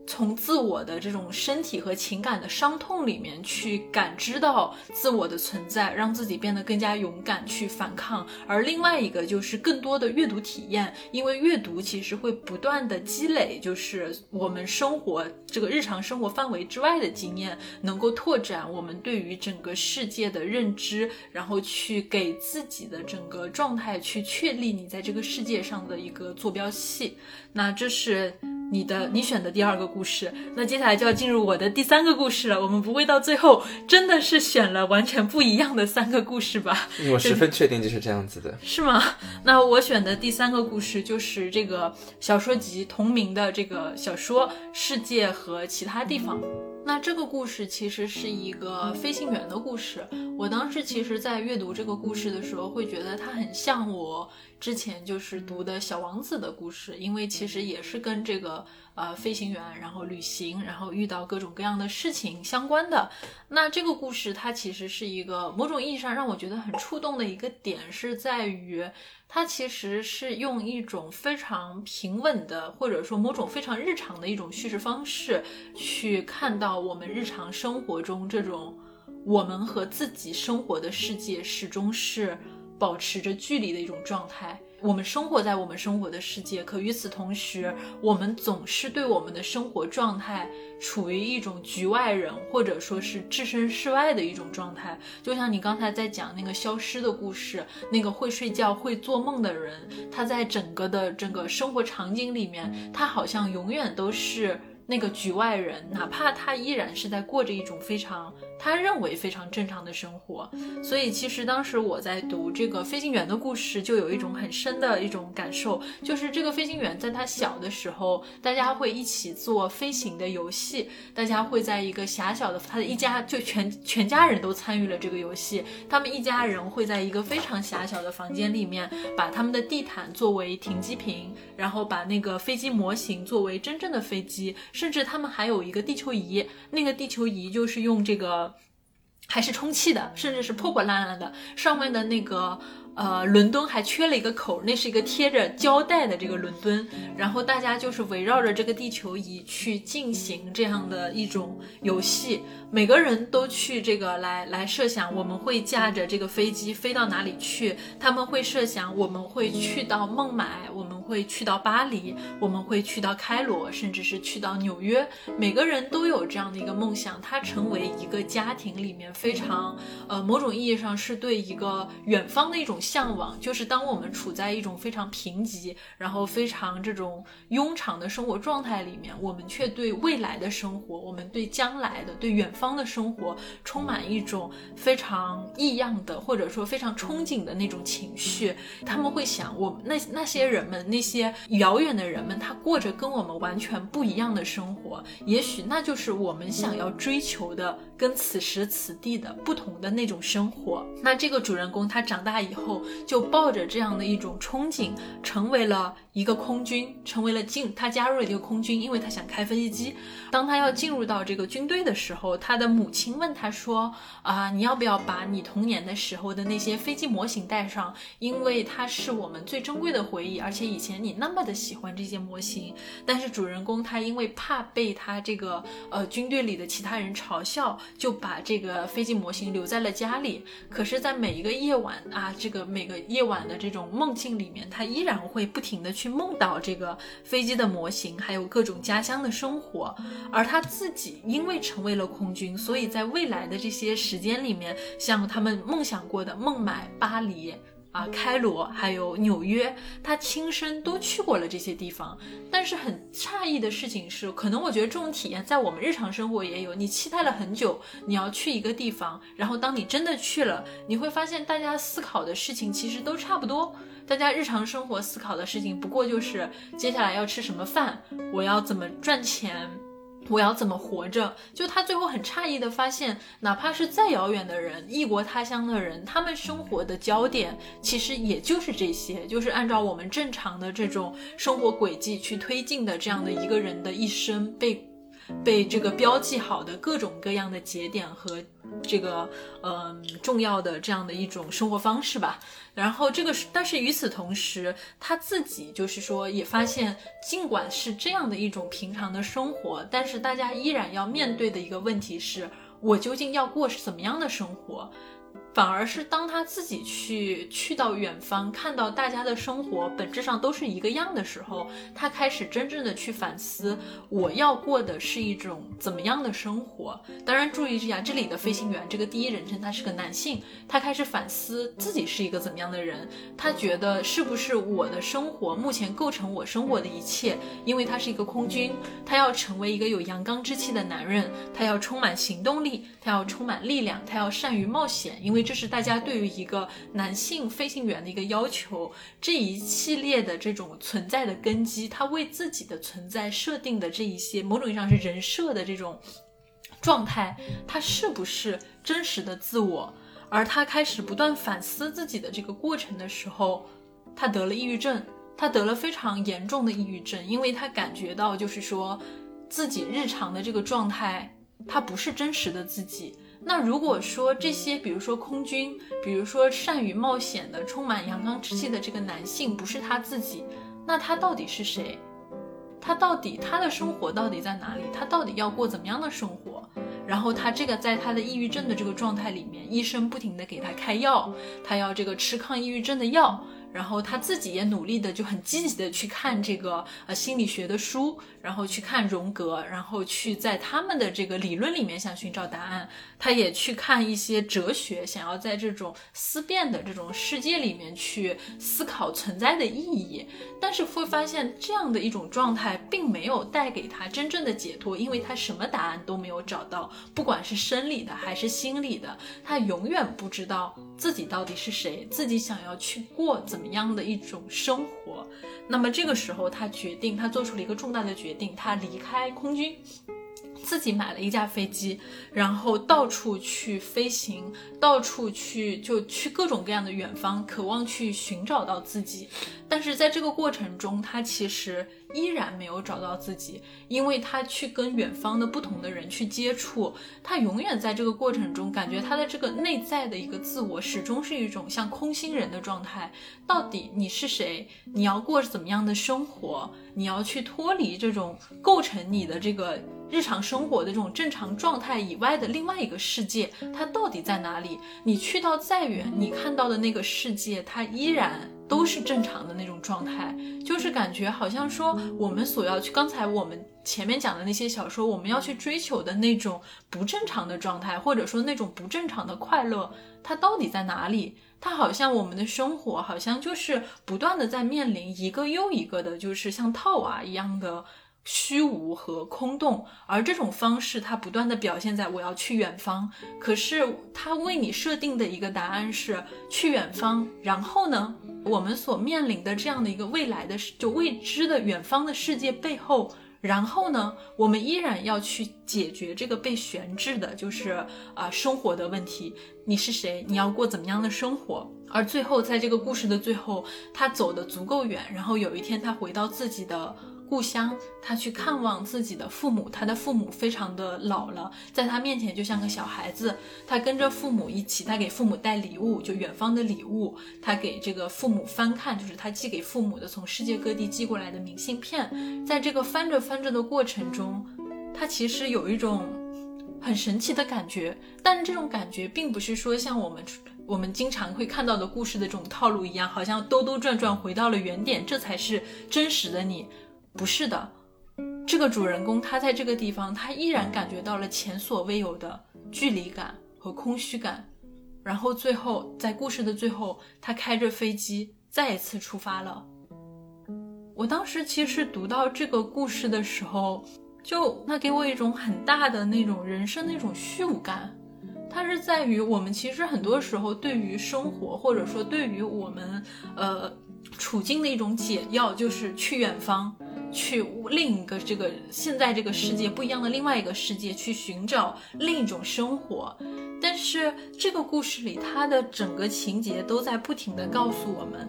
从自我的这种身体和情感的伤痛里面去感知到自我的存在，让自己变得更加勇敢去反抗。而另外一个就是更多的阅读体验，因为阅读其实会不断的积累，就是我们生活这个日常生活范围之外的经验，能够拓展我们对于整个世界的认知，然后去给自己的整个状态去确立你在这个世界上的一个坐标系。那这是。你的你选的第二个故事，那接下来就要进入我的第三个故事了。我们不会到最后真的是选了完全不一样的三个故事吧？我十分确定就是这样子的，是吗？那我选的第三个故事就是这个小说集同名的这个小说《世界和和其他地方》。那这个故事其实是一个飞行员的故事。我当时其实，在阅读这个故事的时候，会觉得它很像我之前就是读的小王子的故事，因为其实也是跟这个呃飞行员，然后旅行，然后遇到各种各样的事情相关的。那这个故事它其实是一个某种意义上让我觉得很触动的一个点，是在于。它其实是用一种非常平稳的，或者说某种非常日常的一种叙事方式，去看到我们日常生活中这种我们和自己生活的世界始终是保持着距离的一种状态。我们生活在我们生活的世界，可与此同时，我们总是对我们的生活状态处于一种局外人，或者说是置身事外的一种状态。就像你刚才在讲那个消失的故事，那个会睡觉、会做梦的人，他在整个的整个生活场景里面，他好像永远都是。那个局外人，哪怕他依然是在过着一种非常他认为非常正常的生活，所以其实当时我在读这个飞行员的故事，就有一种很深的一种感受，就是这个飞行员在他小的时候，大家会一起做飞行的游戏，大家会在一个狭小的他的一家就全全家人都参与了这个游戏，他们一家人会在一个非常狭小的房间里面，把他们的地毯作为停机坪，然后把那个飞机模型作为真正的飞机。甚至他们还有一个地球仪，那个地球仪就是用这个，还是充气的，甚至是破破烂烂的，上面的那个。呃，伦敦还缺了一个口，那是一个贴着胶带的这个伦敦。然后大家就是围绕着这个地球仪去进行这样的一种游戏，每个人都去这个来来设想我们会驾着这个飞机飞到哪里去。他们会设想我们会去到孟买，我们会去到巴黎，我们会去到开罗，甚至是去到纽约。每个人都有这样的一个梦想，它成为一个家庭里面非常呃某种意义上是对一个远方的一种。向往，就是当我们处在一种非常贫瘠，然后非常这种庸常的生活状态里面，我们却对未来的生活，我们对将来的、对远方的生活，充满一种非常异样的，或者说非常憧憬的那种情绪。他们会想，我那那些人们，那些遥远的人们，他过着跟我们完全不一样的生活，也许那就是我们想要追求的。跟此时此地的不同的那种生活，那这个主人公他长大以后就抱着这样的一种憧憬，成为了一个空军，成为了进他加入了一个空军，因为他想开飞机。当他要进入到这个军队的时候，他的母亲问他说：“啊，你要不要把你童年的时候的那些飞机模型带上？因为它是我们最珍贵的回忆，而且以前你那么的喜欢这些模型。”但是主人公他因为怕被他这个呃军队里的其他人嘲笑。就把这个飞机模型留在了家里。可是，在每一个夜晚啊，这个每个夜晚的这种梦境里面，他依然会不停的去去梦到这个飞机的模型，还有各种家乡的生活。而他自己因为成为了空军，所以在未来的这些时间里面，像他们梦想过的孟买、巴黎。啊，开罗还有纽约，他亲身都去过了这些地方。但是很诧异的事情是，可能我觉得这种体验在我们日常生活也有。你期待了很久，你要去一个地方，然后当你真的去了，你会发现大家思考的事情其实都差不多。大家日常生活思考的事情，不过就是接下来要吃什么饭，我要怎么赚钱。我要怎么活着？就他最后很诧异的发现，哪怕是再遥远的人，异国他乡的人，他们生活的焦点其实也就是这些，就是按照我们正常的这种生活轨迹去推进的这样的一个人的一生被。被这个标记好的各种各样的节点和这个嗯重要的这样的一种生活方式吧。然后这个是，但是与此同时，他自己就是说也发现，尽管是这样的一种平常的生活，但是大家依然要面对的一个问题是，我究竟要过是怎么样的生活？反而是当他自己去去到远方，看到大家的生活本质上都是一个样的时候，他开始真正的去反思，我要过的是一种怎么样的生活。当然，注意一下，这里的飞行员这个第一人称他是个男性，他开始反思自己是一个怎么样的人。他觉得是不是我的生活目前构成我生活的一切？因为他是一个空军，他要成为一个有阳刚之气的男人，他要充满行动力，他要充满力量，他要善于冒险，因为。这是大家对于一个男性飞行员的一个要求，这一系列的这种存在的根基，他为自己的存在设定的这一些某种意义上是人设的这种状态，他是不是真实的自我？而他开始不断反思自己的这个过程的时候，他得了抑郁症，他得了非常严重的抑郁症，因为他感觉到就是说自己日常的这个状态，他不是真实的自己。那如果说这些，比如说空军，比如说善于冒险的、充满阳刚之气的这个男性不是他自己，那他到底是谁？他到底他的生活到底在哪里？他到底要过怎么样的生活？然后他这个在他的抑郁症的这个状态里面，医生不停的给他开药，他要这个吃抗抑郁症的药。然后他自己也努力的，就很积极的去看这个呃心理学的书，然后去看荣格，然后去在他们的这个理论里面想寻找答案。他也去看一些哲学，想要在这种思辨的这种世界里面去思考存在的意义。但是会发现这样的一种状态并没有带给他真正的解脱，因为他什么答案都没有找到，不管是生理的还是心理的，他永远不知道自己到底是谁，自己想要去过怎么。样的一种生活？那么这个时候，他决定，他做出了一个重大的决定，他离开空军。自己买了一架飞机，然后到处去飞行，到处去就去各种各样的远方，渴望去寻找到自己。但是在这个过程中，他其实依然没有找到自己，因为他去跟远方的不同的人去接触，他永远在这个过程中感觉他的这个内在的一个自我始终是一种像空心人的状态。到底你是谁？你要过怎么样的生活？你要去脱离这种构成你的这个。日常生活的这种正常状态以外的另外一个世界，它到底在哪里？你去到再远，你看到的那个世界，它依然都是正常的那种状态，就是感觉好像说我们所要去，刚才我们前面讲的那些小说，我们要去追求的那种不正常的状态，或者说那种不正常的快乐，它到底在哪里？它好像我们的生活好像就是不断的在面临一个又一个的，就是像套娃一样的。虚无和空洞，而这种方式它不断的表现在我要去远方，可是它为你设定的一个答案是去远方，然后呢，我们所面临的这样的一个未来的就未知的远方的世界背后，然后呢，我们依然要去解决这个被悬置的，就是啊生活的问题，你是谁？你要过怎么样的生活？而最后在这个故事的最后，他走得足够远，然后有一天他回到自己的。故乡，他去看望自己的父母，他的父母非常的老了，在他面前就像个小孩子。他跟着父母一起，他给父母带礼物，就远方的礼物。他给这个父母翻看，就是他寄给父母的从世界各地寄过来的明信片。在这个翻着翻着的过程中，他其实有一种很神奇的感觉，但是这种感觉并不是说像我们我们经常会看到的故事的这种套路一样，好像兜兜转转回到了原点，这才是真实的你。不是的，这个主人公他在这个地方，他依然感觉到了前所未有的距离感和空虚感。然后最后，在故事的最后，他开着飞机再一次出发了。我当时其实读到这个故事的时候，就那给我一种很大的那种人生那种虚无感。它是在于我们其实很多时候对于生活，或者说对于我们呃处境的一种解药，就是去远方。去另一个这个现在这个世界不一样的另外一个世界去寻找另一种生活，但是这个故事里，它的整个情节都在不停的告诉我们，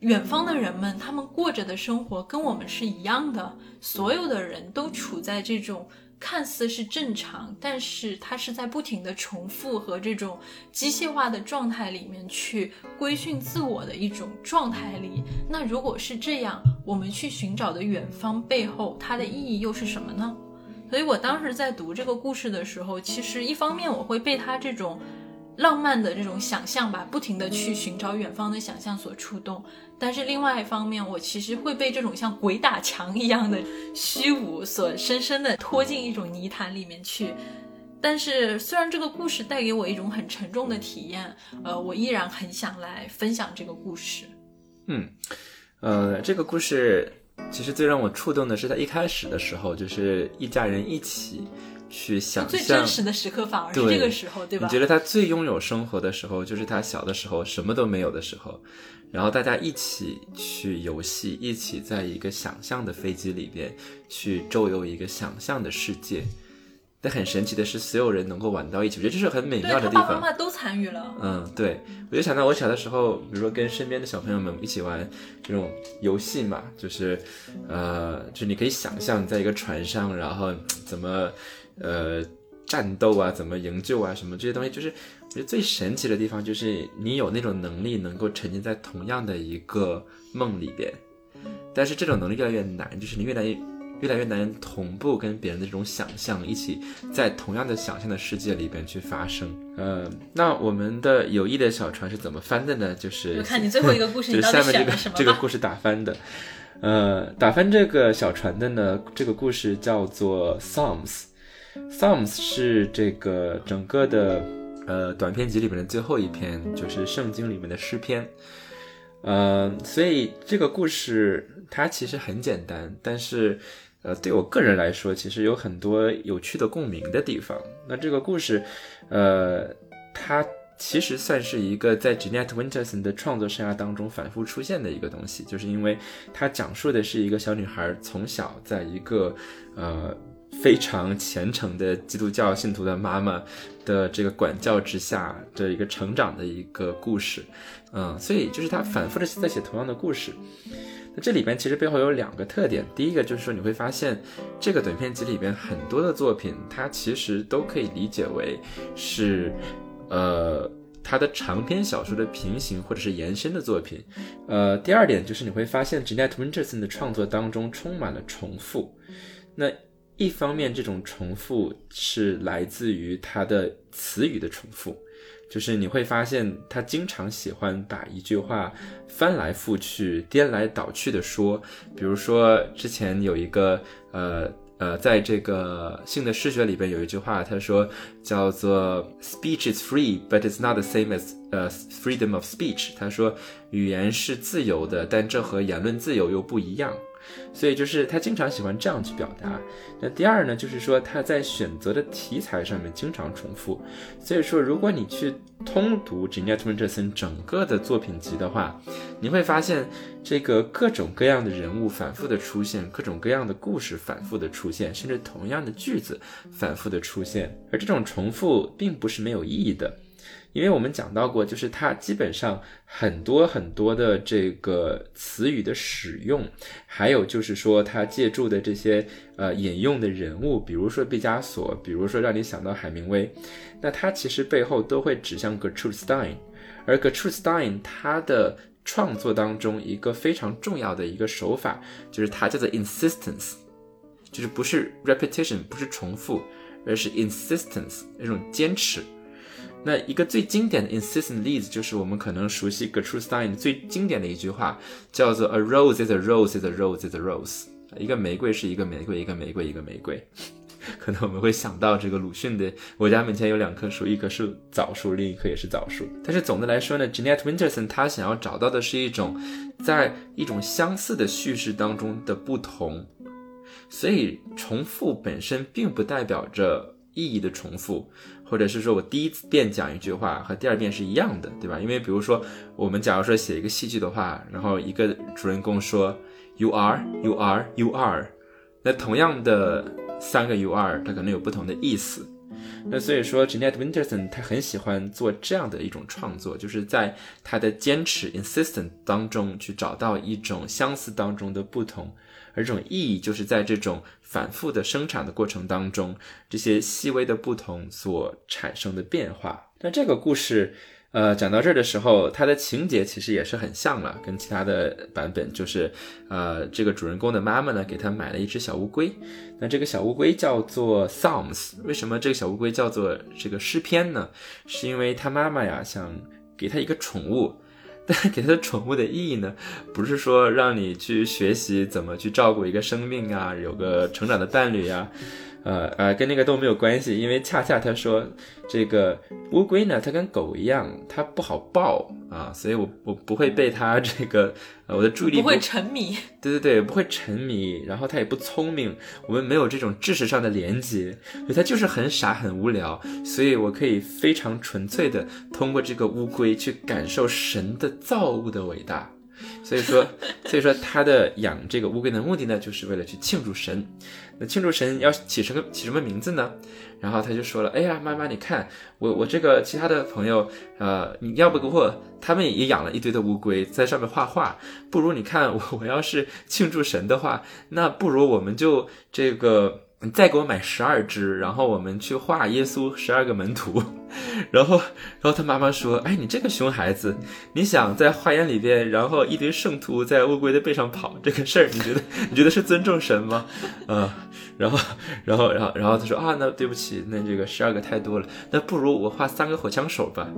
远方的人们他们过着的生活跟我们是一样的，所有的人都处在这种。看似是正常，但是它是在不停的重复和这种机械化的状态里面去规训自我的一种状态里。那如果是这样，我们去寻找的远方背后，它的意义又是什么呢？所以我当时在读这个故事的时候，其实一方面我会被它这种。浪漫的这种想象吧，不停的去寻找远方的想象所触动，但是另外一方面，我其实会被这种像鬼打墙一样的虚无所深深的拖进一种泥潭里面去。但是虽然这个故事带给我一种很沉重的体验，呃，我依然很想来分享这个故事。嗯，呃，这个故事其实最让我触动的是，他一开始的时候就是一家人一起。去想象最真实的时刻，反而是这个时候，对吧？你觉得他最拥有生活的时候，就是他小的时候什么都没有的时候，然后大家一起去游戏，一起在一个想象的飞机里边去周游一个想象的世界。但很神奇的是，所有人能够玩到一起，我觉得这是很美妙的地方。爸爸妈妈都参与了。嗯，对，我就想到我小的时候，比如说跟身边的小朋友们一起玩这种游戏嘛，就是，呃，就是你可以想象在一个船上，然后怎么。呃，战斗啊，怎么营救啊，什么这些东西，就是我觉得最神奇的地方，就是你有那种能力，能够沉浸在同样的一个梦里边。但是这种能力越来越难，就是你越来越越来越难同步跟别人的这种想象，一起在同样的想象的世界里边去发生。呃，那我们的友谊的小船是怎么翻的呢？就是看你最后一个故事，就是下面这个这个故事打翻的。呃，打翻这个小船的呢，这个故事叫做 Psalms。Psalms 是这个整个的呃短篇集里面的最后一篇，就是圣经里面的诗篇。呃，所以这个故事它其实很简单，但是呃对我个人来说，其实有很多有趣的共鸣的地方。那这个故事，呃，它其实算是一个在 Jeanette Winterson 的创作生涯当中反复出现的一个东西，就是因为它讲述的是一个小女孩从小在一个呃。非常虔诚的基督教信徒的妈妈的这个管教之下的一个成长的一个故事，嗯，所以就是他反复的在写同样的故事。那这里边其实背后有两个特点，第一个就是说你会发现这个短篇集里边很多的作品，它其实都可以理解为是，呃，它的长篇小说的平行或者是延伸的作品。呃，第二点就是你会发现 Jeanette Winterson 的创作当中充满了重复，那。一方面，这种重复是来自于他的词语的重复，就是你会发现他经常喜欢把一句话翻来覆去、颠来倒去的说。比如说之前有一个呃呃，在这个性的视觉里边有一句话，他说叫做 “Speech is free, but it's not the same as 呃 freedom of speech”。他说语言是自由的，但这和言论自由又不一样。所以就是他经常喜欢这样去表达。那第二呢，就是说他在选择的题材上面经常重复。所以说，如果你去通读 Jeanette Winterson 整个的作品集的话，你会发现这个各种各样的人物反复的出现，各种各样的故事反复的出现，甚至同样的句子反复的出现。而这种重复并不是没有意义的。因为我们讲到过，就是它基本上很多很多的这个词语的使用，还有就是说它借助的这些呃引用的人物，比如说毕加索，比如说让你想到海明威，那它其实背后都会指向 Gertrude Stein，而 Gertrude Stein 他的创作当中一个非常重要的一个手法，就是它叫做 insistence，就是不是 repetition，不是重复，而是 insistence 那种坚持。那一个最经典的 insistent 例子，就是我们可能熟悉 Gertrude Stein 最经典的一句话，叫做 "A rose is a rose is a rose is a rose"，一个玫瑰是一个玫瑰，一个玫瑰一个玫瑰。可能我们会想到这个鲁迅的“我家门前有两棵树，一棵是枣树，另一棵也是枣树”。但是总的来说呢，Jeanette Winterson 她想要找到的是一种在一种相似的叙事当中的不同，所以重复本身并不代表着意义的重复。或者是说我第一遍讲一句话和第二遍是一样的，对吧？因为比如说我们假如说写一个戏剧的话，然后一个主人公说 “You are, you are, you are”，那同样的三个 “you are”，它可能有不同的意思。那所以说，Jeanette Winterson 他很喜欢做这样的一种创作，就是在他的坚持 insistent 当中去找到一种相似当中的不同。而这种意义，就是在这种反复的生产的过程当中，这些细微的不同所产生的变化。那这个故事，呃，讲到这儿的时候，它的情节其实也是很像了，跟其他的版本，就是，呃，这个主人公的妈妈呢，给他买了一只小乌龟。那这个小乌龟叫做 Psalms。为什么这个小乌龟叫做这个诗篇呢？是因为他妈妈呀，想给他一个宠物。但是给它的宠物的意义呢，不是说让你去学习怎么去照顾一个生命啊，有个成长的伴侣呀。呃呃，跟那个都没有关系，因为恰恰他说这个乌龟呢，它跟狗一样，它不好抱啊，所以我我不会被它这个呃我的注意力不会沉迷，对对对，不会沉迷，然后它也不聪明，我们没有这种知识上的连接，所以它就是很傻很无聊，所以我可以非常纯粹的通过这个乌龟去感受神的造物的伟大。所以说，所以说他的养这个乌龟的目的呢，就是为了去庆祝神。那庆祝神要起什么起什么名字呢？然后他就说了：“哎呀，妈妈，你看我我这个其他的朋友，呃，你要不给我，他们也养了一堆的乌龟，在上面画画。不如你看我，我要是庆祝神的话，那不如我们就这个。”你再给我买十二只，然后我们去画耶稣十二个门徒，然后，然后他妈妈说：“哎，你这个熊孩子，你想在花园里边，然后一堆圣徒在乌龟的背上跑，这个事儿，你觉得你觉得是尊重神吗？”嗯，然后，然后，然后，然后他说：“啊，那对不起，那这个十二个太多了，那不如我画三个火枪手吧。”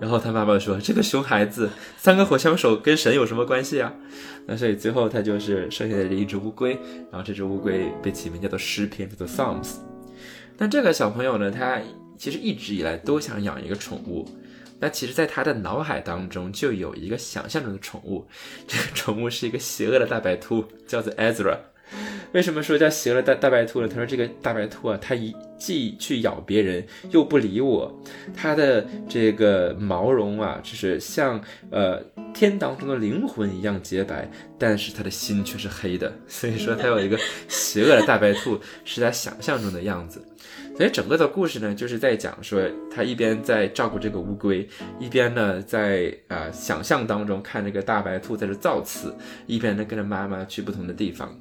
然后他妈妈说：“这个熊孩子，三个火枪手跟神有什么关系啊？”那所以最后他就是剩下的这一只乌龟，然后这只乌龟被起名叫做诗篇，叫做 Psalms。那这个小朋友呢，他其实一直以来都想养一个宠物。那其实，在他的脑海当中就有一个想象中的宠物，这个宠物是一个邪恶的大白兔，叫做 Ezra。为什么说叫邪恶大大白兔呢？他说这个大白兔啊，它一既去咬别人，又不理我。它的这个毛绒啊，就是像呃天当中的灵魂一样洁白，但是它的心却是黑的。所以说，它有一个邪恶的大白兔，是他想象中的样子。所以整个的故事呢，就是在讲说，他一边在照顾这个乌龟，一边呢在啊想象当中看这个大白兔在这造次，一边呢跟着妈妈去不同的地方。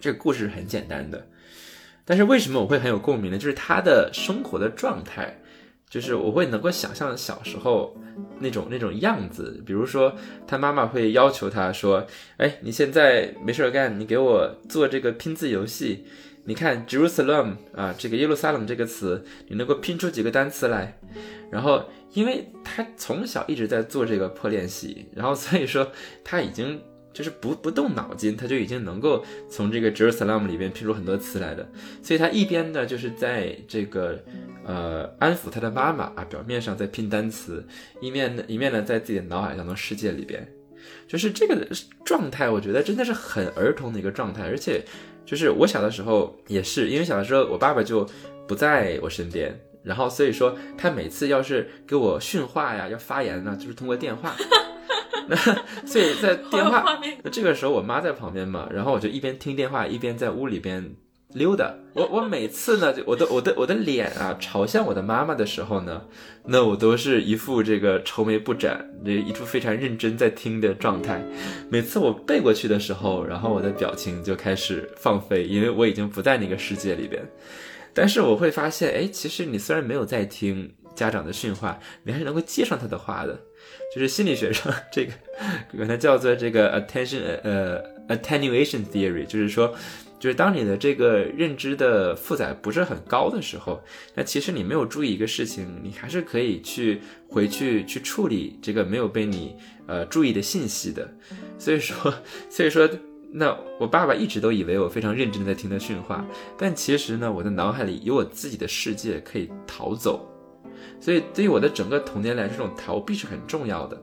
这个故事很简单的，但是为什么我会很有共鸣呢？就是他的生活的状态，就是我会能够想象小时候那种那种样子。比如说，他妈妈会要求他说：“哎，你现在没事干，你给我做这个拼字游戏。”你看 Jerusalem 啊，这个耶路撒冷这个词，你能够拼出几个单词来？然后，因为他从小一直在做这个破练习，然后所以说他已经就是不不动脑筋，他就已经能够从这个 Jerusalem 里边拼出很多词来的。所以他一边呢就是在这个呃安抚他的妈妈啊，表面上在拼单词，一面呢一面呢在自己的脑海当中世界里边。就是这个状态，我觉得真的是很儿童的一个状态，而且就是我小的时候也是，因为小的时候我爸爸就不在我身边，然后所以说他每次要是给我训话呀，要发言呢，就是通过电话。那所以在电话，那这个时候我妈在旁边嘛，然后我就一边听电话，一边在屋里边。溜达，我我每次呢，就我的我的我的脸啊朝向我的妈妈的时候呢，那我都是一副这个愁眉不展，这一副非常认真在听的状态。每次我背过去的时候，然后我的表情就开始放飞，因为我已经不在那个世界里边。但是我会发现，哎，其实你虽然没有在听家长的训话，你还是能够接上他的话的。就是心理学上这个管它叫做这个 attention 呃 attenuation theory，就是说。就是当你的这个认知的负载不是很高的时候，那其实你没有注意一个事情，你还是可以去回去去处理这个没有被你呃注意的信息的。所以说，所以说，那我爸爸一直都以为我非常认真在听他训话，但其实呢，我的脑海里有我自己的世界可以逃走。所以对于我的整个童年来说，这种逃避是很重要的。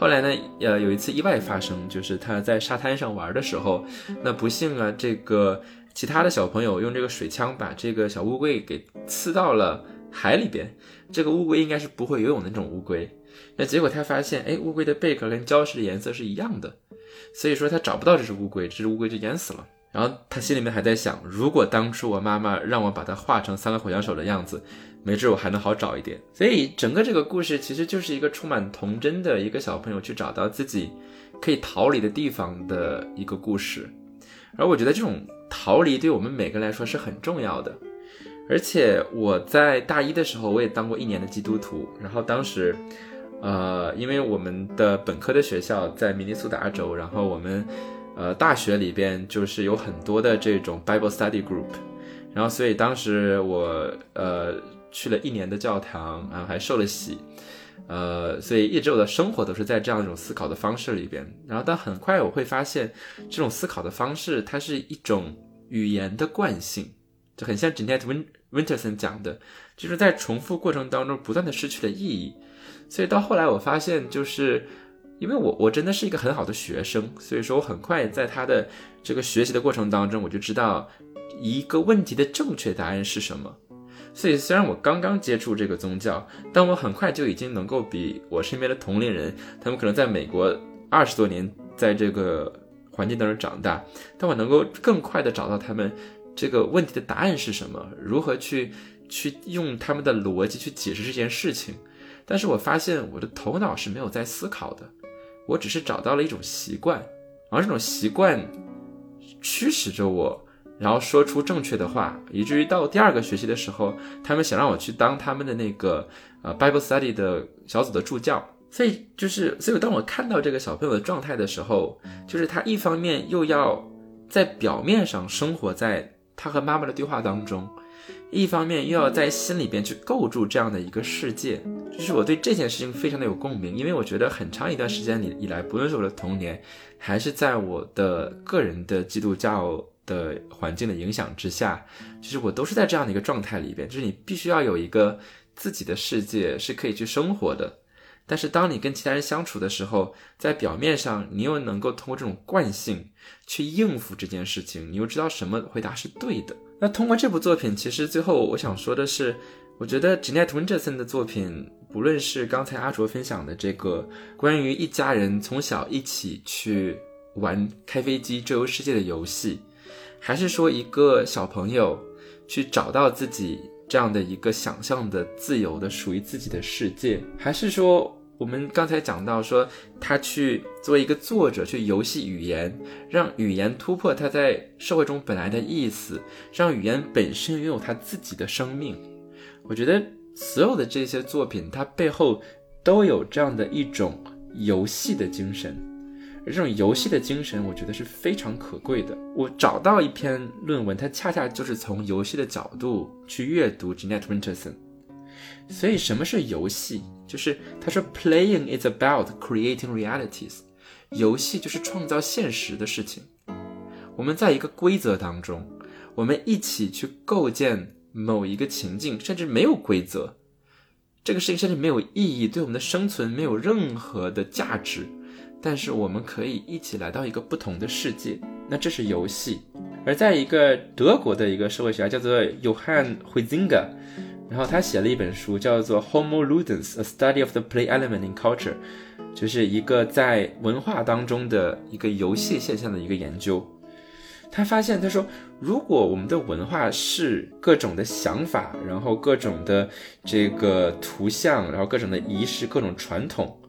后来呢，呃，有一次意外发生，就是他在沙滩上玩的时候，那不幸啊，这个其他的小朋友用这个水枪把这个小乌龟给刺到了海里边。这个乌龟应该是不会游泳的那种乌龟，那结果他发现，哎，乌龟的贝壳跟礁石的颜色是一样的，所以说他找不到这只乌龟，这只乌龟就淹死了。然后他心里面还在想，如果当初我妈妈让我把它画成三个火枪手的样子。没准我还能好找一点，所以整个这个故事其实就是一个充满童真的一个小朋友去找到自己可以逃离的地方的一个故事，而我觉得这种逃离对我们每个人来说是很重要的。而且我在大一的时候我也当过一年的基督徒，然后当时，呃，因为我们的本科的学校在明尼苏达州，然后我们，呃，大学里边就是有很多的这种 Bible Study Group，然后所以当时我，呃。去了一年的教堂，然后还受了洗，呃，所以一直我的生活都是在这样一种思考的方式里边。然后，但很快我会发现，这种思考的方式，它是一种语言的惯性，就很像 Janet Win Winterson 讲的，就是在重复过程当中不断的失去了意义。所以到后来我发现，就是因为我我真的是一个很好的学生，所以说我很快在他的这个学习的过程当中，我就知道一个问题的正确答案是什么。所以，虽然我刚刚接触这个宗教，但我很快就已经能够比我身边的同龄人，他们可能在美国二十多年，在这个环境当中长大，但我能够更快的找到他们这个问题的答案是什么，如何去去用他们的逻辑去解释这件事情。但是我发现我的头脑是没有在思考的，我只是找到了一种习惯，而这种习惯驱使着我。然后说出正确的话，以至于到第二个学期的时候，他们想让我去当他们的那个呃 Bible Study 的小组的助教。所以就是，所以当我看到这个小朋友的状态的时候，就是他一方面又要在表面上生活在他和妈妈的对话当中，一方面又要在心里边去构筑这样的一个世界。就是我对这件事情非常的有共鸣，因为我觉得很长一段时间里以来，不论是我的童年，还是在我的个人的基督教。的环境的影响之下，其实我都是在这样的一个状态里边，就是你必须要有一个自己的世界是可以去生活的。但是当你跟其他人相处的时候，在表面上你又能够通过这种惯性去应付这件事情，你又知道什么回答是对的。那通过这部作品，其实最后我想说的是，我觉得 Jeanette Winterson 的作品，不论是刚才阿卓分享的这个关于一家人从小一起去玩开飞机周游世界的游戏。还是说一个小朋友去找到自己这样的一个想象的自由的属于自己的世界，还是说我们刚才讲到说他去做一个作者去游戏语言，让语言突破他在社会中本来的意思，让语言本身拥有他自己的生命。我觉得所有的这些作品，它背后都有这样的一种游戏的精神。而这种游戏的精神，我觉得是非常可贵的。我找到一篇论文，它恰恰就是从游戏的角度去阅读 Jeanette Winterson。所以，什么是游戏？就是他说，Playing is about creating realities。游戏就是创造现实的事情。我们在一个规则当中，我们一起去构建某一个情境，甚至没有规则，这个事情甚至没有意义，对我们的生存没有任何的价值。但是我们可以一起来到一个不同的世界，那这是游戏。而在一个德国的一个社会学家叫做 Johann Huizinga，然后他写了一本书叫做《Homo Ludens: A Study of the Play Element in Culture》，就是一个在文化当中的一个游戏现象的一个研究。他发现，他说，如果我们的文化是各种的想法，然后各种的这个图像，然后各种的仪式、各种传统。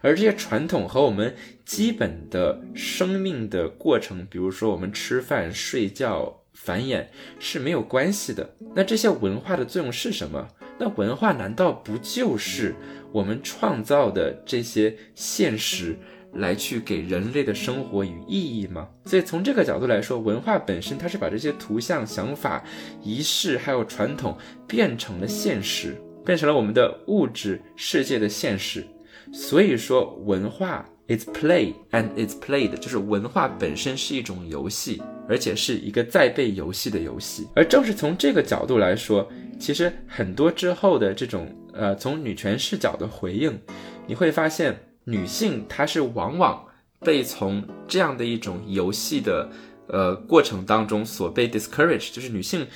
而这些传统和我们基本的生命的过程，比如说我们吃饭、睡觉、繁衍是没有关系的。那这些文化的作用是什么？那文化难道不就是我们创造的这些现实，来去给人类的生活与意义吗？所以从这个角度来说，文化本身它是把这些图像、想法、仪式还有传统变成了现实，变成了我们的物质世界的现实。所以说，文化 is play and is played，就是文化本身是一种游戏，而且是一个在被游戏的游戏。而正是从这个角度来说，其实很多之后的这种呃，从女权视角的回应，你会发现，女性她是往往被从这样的一种游戏的呃过程当中所被 discourage，就是女性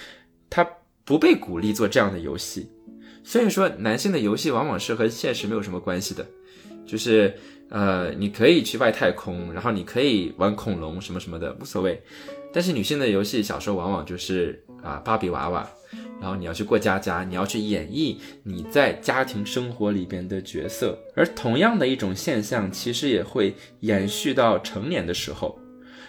她不被鼓励做这样的游戏。所以说，男性的游戏往往是和现实没有什么关系的。就是，呃，你可以去外太空，然后你可以玩恐龙什么什么的，无所谓。但是女性的游戏小时候往往就是啊，芭比娃娃，然后你要去过家家，你要去演绎你在家庭生活里边的角色。而同样的一种现象，其实也会延续到成年的时候。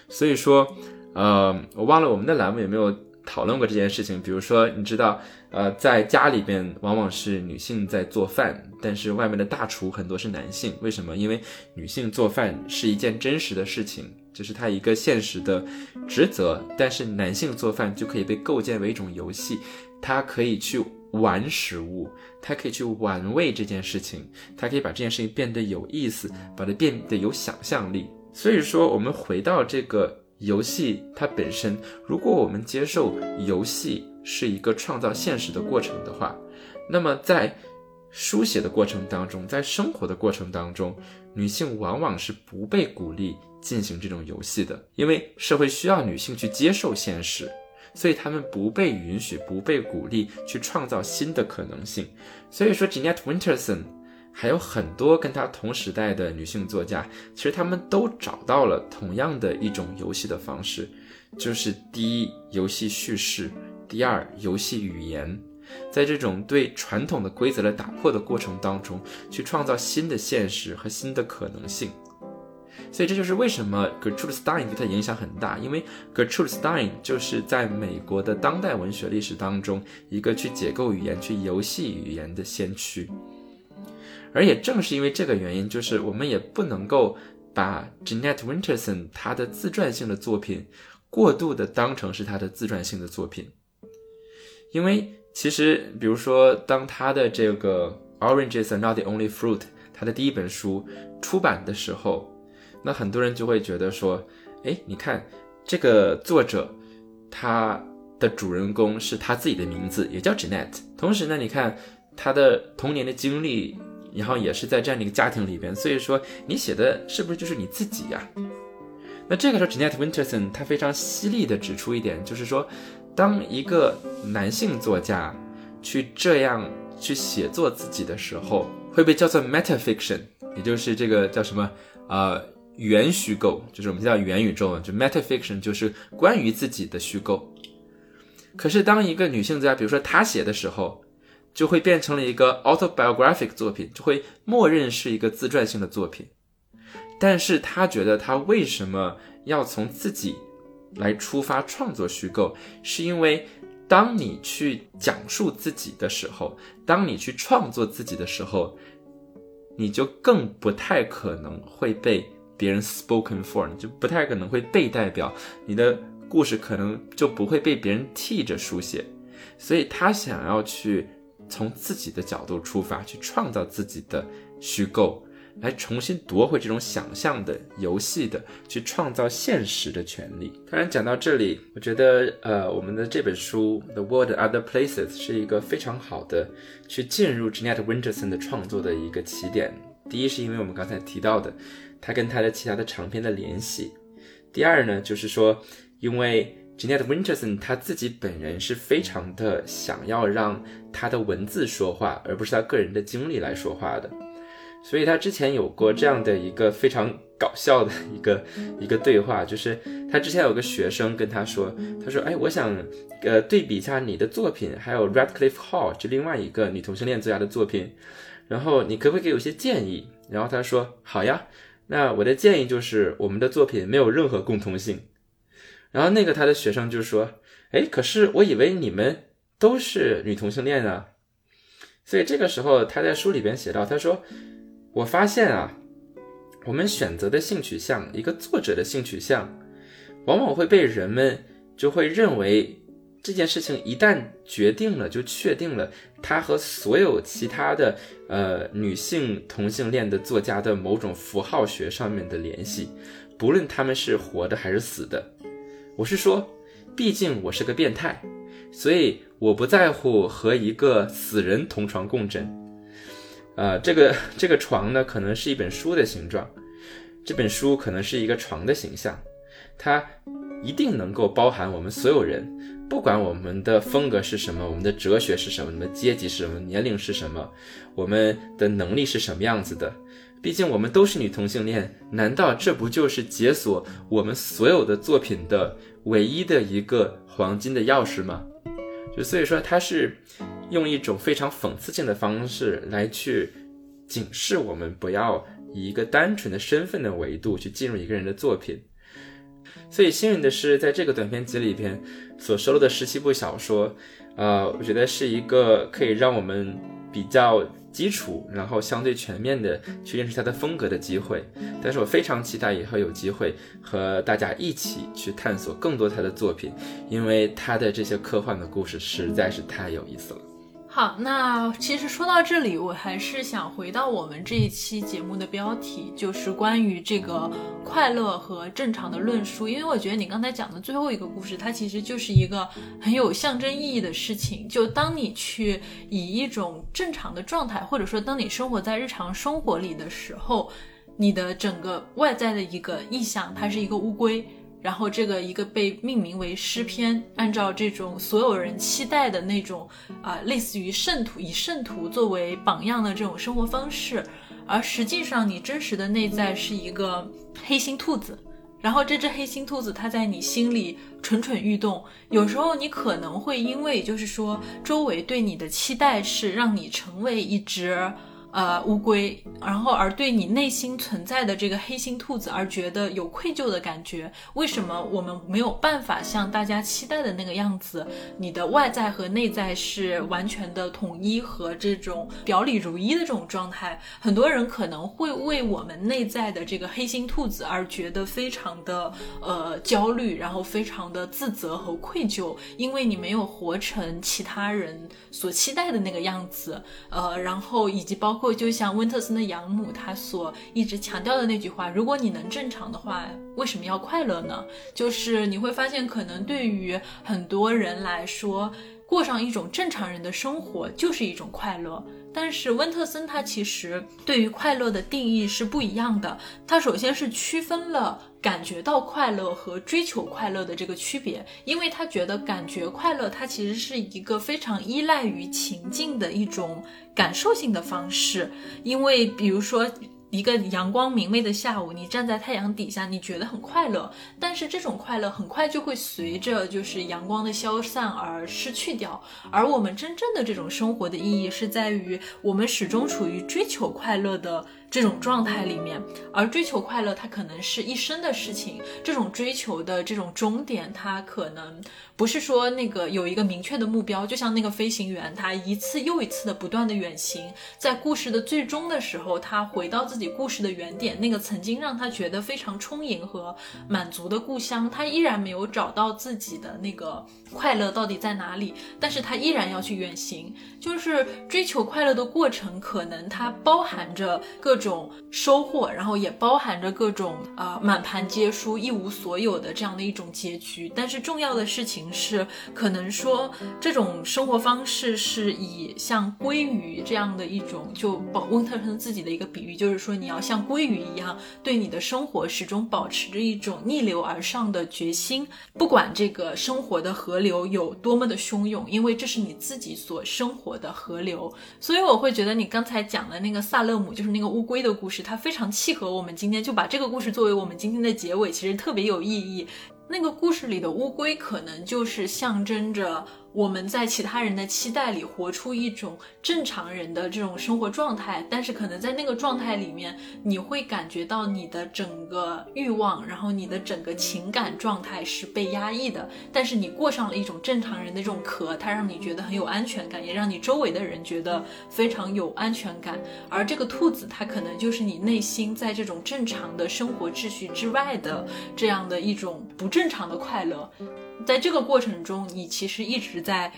所以说，呃，我忘了我们的栏目有没有。讨论过这件事情，比如说，你知道，呃，在家里边往往是女性在做饭，但是外面的大厨很多是男性。为什么？因为女性做饭是一件真实的事情，就是她一个现实的职责。但是男性做饭就可以被构建为一种游戏，他可以去玩食物，他可以去玩味这件事情，他可以把这件事情变得有意思，把它变得有想象力。所以说，我们回到这个。游戏它本身，如果我们接受游戏是一个创造现实的过程的话，那么在书写的过程当中，在生活的过程当中，女性往往是不被鼓励进行这种游戏的，因为社会需要女性去接受现实，所以她们不被允许、不被鼓励去创造新的可能性。所以说，Jeanette Winterson。还有很多跟她同时代的女性作家，其实她们都找到了同样的一种游戏的方式，就是第一，游戏叙事；第二，游戏语言。在这种对传统的规则的打破的过程当中，去创造新的现实和新的可能性。所以这就是为什么 Gertrude Stein 对她影响很大，因为 Gertrude Stein 就是在美国的当代文学历史当中一个去解构语言、去游戏语言的先驱。而也正是因为这个原因，就是我们也不能够把 Jeanette Winterson 她的自传性的作品过度的当成是她的自传性的作品，因为其实，比如说，当她的这个 Oranges are not the only fruit，她的第一本书出版的时候，那很多人就会觉得说，哎，你看这个作者，他的主人公是他自己的名字，也叫 Jeanette，同时呢，你看他的童年的经历。然后也是在这样的一个家庭里边，所以说你写的是不是就是你自己呀？那这个时候，Jeanette Winterson 他非常犀利的指出一点，就是说，当一个男性作家去这样去写作自己的时候，会被叫做 metafiction，也就是这个叫什么呃元虚构，就是我们叫元宇宙，就 metafiction 就是关于自己的虚构。可是当一个女性作家，比如说她写的时候，就会变成了一个 autobiographic 作品，就会默认是一个自传性的作品。但是他觉得他为什么要从自己来出发创作虚构，是因为当你去讲述自己的时候，当你去创作自己的时候，你就更不太可能会被别人 spoken for，你就不太可能会被代表，你的故事可能就不会被别人替着书写。所以他想要去从自己的角度出发，去创造自己的虚构。来重新夺回这种想象的游戏的，去创造现实的权利。当然，讲到这里，我觉得，呃，我们的这本书《The World Other Places》是一个非常好的去进入 Jeanette Winterson 的创作的一个起点。第一，是因为我们刚才提到的，他跟他的其他的长篇的联系；第二呢，就是说，因为 Jeanette Winterson 他自己本人是非常的想要让他的文字说话，而不是他个人的经历来说话的。所以他之前有过这样的一个非常搞笑的一个一个对话，就是他之前有个学生跟他说，他说，哎，我想，呃，对比一下你的作品，还有 Radcliffe Hall 这另外一个女同性恋作家的作品，然后你可不可以给我一些建议？然后他说，好呀，那我的建议就是我们的作品没有任何共同性。然后那个他的学生就说，哎，可是我以为你们都是女同性恋啊。所以这个时候他在书里边写到，他说。我发现啊，我们选择的性取向，一个作者的性取向，往往会被人们就会认为这件事情一旦决定了，就确定了他和所有其他的呃女性同性恋的作家的某种符号学上面的联系，不论他们是活的还是死的。我是说，毕竟我是个变态，所以我不在乎和一个死人同床共枕。呃，这个 这个床呢，可能是一本书的形状，这本书可能是一个床的形象，它一定能够包含我们所有人，不管我们的风格是什么，我们的哲学是什么，我们的阶级是什么，年龄是什么，我们的能力是什么样子的。毕竟我们都是女同性恋，难道这不就是解锁我们所有的作品的唯一的一个黄金的钥匙吗？就所以说，它是。用一种非常讽刺性的方式来去警示我们，不要以一个单纯的身份的维度去进入一个人的作品。所以幸运的是，在这个短篇集里边所收录的十七部小说，呃，我觉得是一个可以让我们比较基础，然后相对全面的去认识他的风格的机会。但是我非常期待以后有机会和大家一起去探索更多他的作品，因为他的这些科幻的故事实在是太有意思了。好，那其实说到这里，我还是想回到我们这一期节目的标题，就是关于这个快乐和正常的论述。因为我觉得你刚才讲的最后一个故事，它其实就是一个很有象征意义的事情。就当你去以一种正常的状态，或者说当你生活在日常生活里的时候，你的整个外在的一个意象，它是一个乌龟。然后这个一个被命名为诗篇，按照这种所有人期待的那种啊，类似于圣徒以圣徒作为榜样的这种生活方式，而实际上你真实的内在是一个黑心兔子，然后这只黑心兔子它在你心里蠢蠢欲动，有时候你可能会因为就是说周围对你的期待是让你成为一只。呃，乌龟，然后而对你内心存在的这个黑心兔子而觉得有愧疚的感觉。为什么我们没有办法像大家期待的那个样子？你的外在和内在是完全的统一和这种表里如一的这种状态。很多人可能会为我们内在的这个黑心兔子而觉得非常的呃焦虑，然后非常的自责和愧疚，因为你没有活成其他人所期待的那个样子。呃，然后以及包。就像温特森的养母，她所一直强调的那句话：如果你能正常的话，为什么要快乐呢？就是你会发现，可能对于很多人来说，过上一种正常人的生活就是一种快乐。但是温特森他其实对于快乐的定义是不一样的。他首先是区分了感觉到快乐和追求快乐的这个区别，因为他觉得感觉快乐，它其实是一个非常依赖于情境的一种感受性的方式。因为比如说。一个阳光明媚的下午，你站在太阳底下，你觉得很快乐。但是这种快乐很快就会随着就是阳光的消散而失去掉。而我们真正的这种生活的意义是在于，我们始终处于追求快乐的这种状态里面。而追求快乐，它可能是一生的事情。这种追求的这种终点，它可能不是说那个有一个明确的目标，就像那个飞行员，他一次又一次的不断的远行，在故事的最终的时候，他回到自己故事的原点，那个曾经让他觉得非常充盈和满足的故乡，他依然没有找到自己的那个快乐到底在哪里，但是他依然要去远行，就是追求快乐的过程，可能它包含着各种收获，然后也包含着各种呃满盘皆输、一无所有的这样的一种结局，但是重要的事情是，可能说这种生活方式是以像鲑鱼这样的一种，就保温特森自己的一个比喻，就是说你要像鲑鱼一样，对你的生活始终保持着一种逆流而上的决心，不管这个生活的河流有多么的汹涌，因为这是你自己所生活的河流，所以我会觉得你刚才讲的那个萨勒姆，就是那个乌龟的故事，它非常契合我们今天，就把这个故事作为我们今天的结尾，其实特别有意义。那个故事里的乌龟，可能就是象征着。我们在其他人的期待里活出一种正常人的这种生活状态，但是可能在那个状态里面，你会感觉到你的整个欲望，然后你的整个情感状态是被压抑的。但是你过上了一种正常人的这种壳，它让你觉得很有安全感，也让你周围的人觉得非常有安全感。而这个兔子，它可能就是你内心在这种正常的生活秩序之外的这样的一种不正常的快乐。在这个过程中，你其实一直在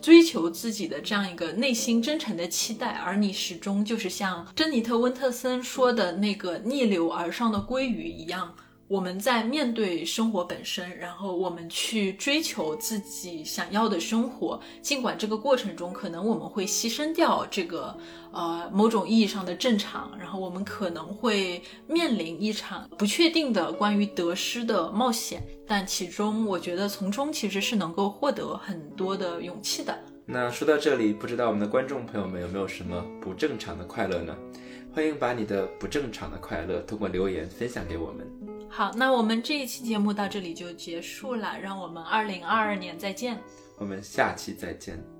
追求自己的这样一个内心真诚的期待，而你始终就是像珍妮特·温特森说的那个逆流而上的鲑鱼一样。我们在面对生活本身，然后我们去追求自己想要的生活，尽管这个过程中可能我们会牺牲掉这个呃某种意义上的正常，然后我们可能会面临一场不确定的关于得失的冒险，但其中我觉得从中其实是能够获得很多的勇气的。那说到这里，不知道我们的观众朋友们有没有什么不正常的快乐呢？欢迎把你的不正常的快乐通过留言分享给我们。好，那我们这一期节目到这里就结束了，让我们二零二二年再见。我们下期再见。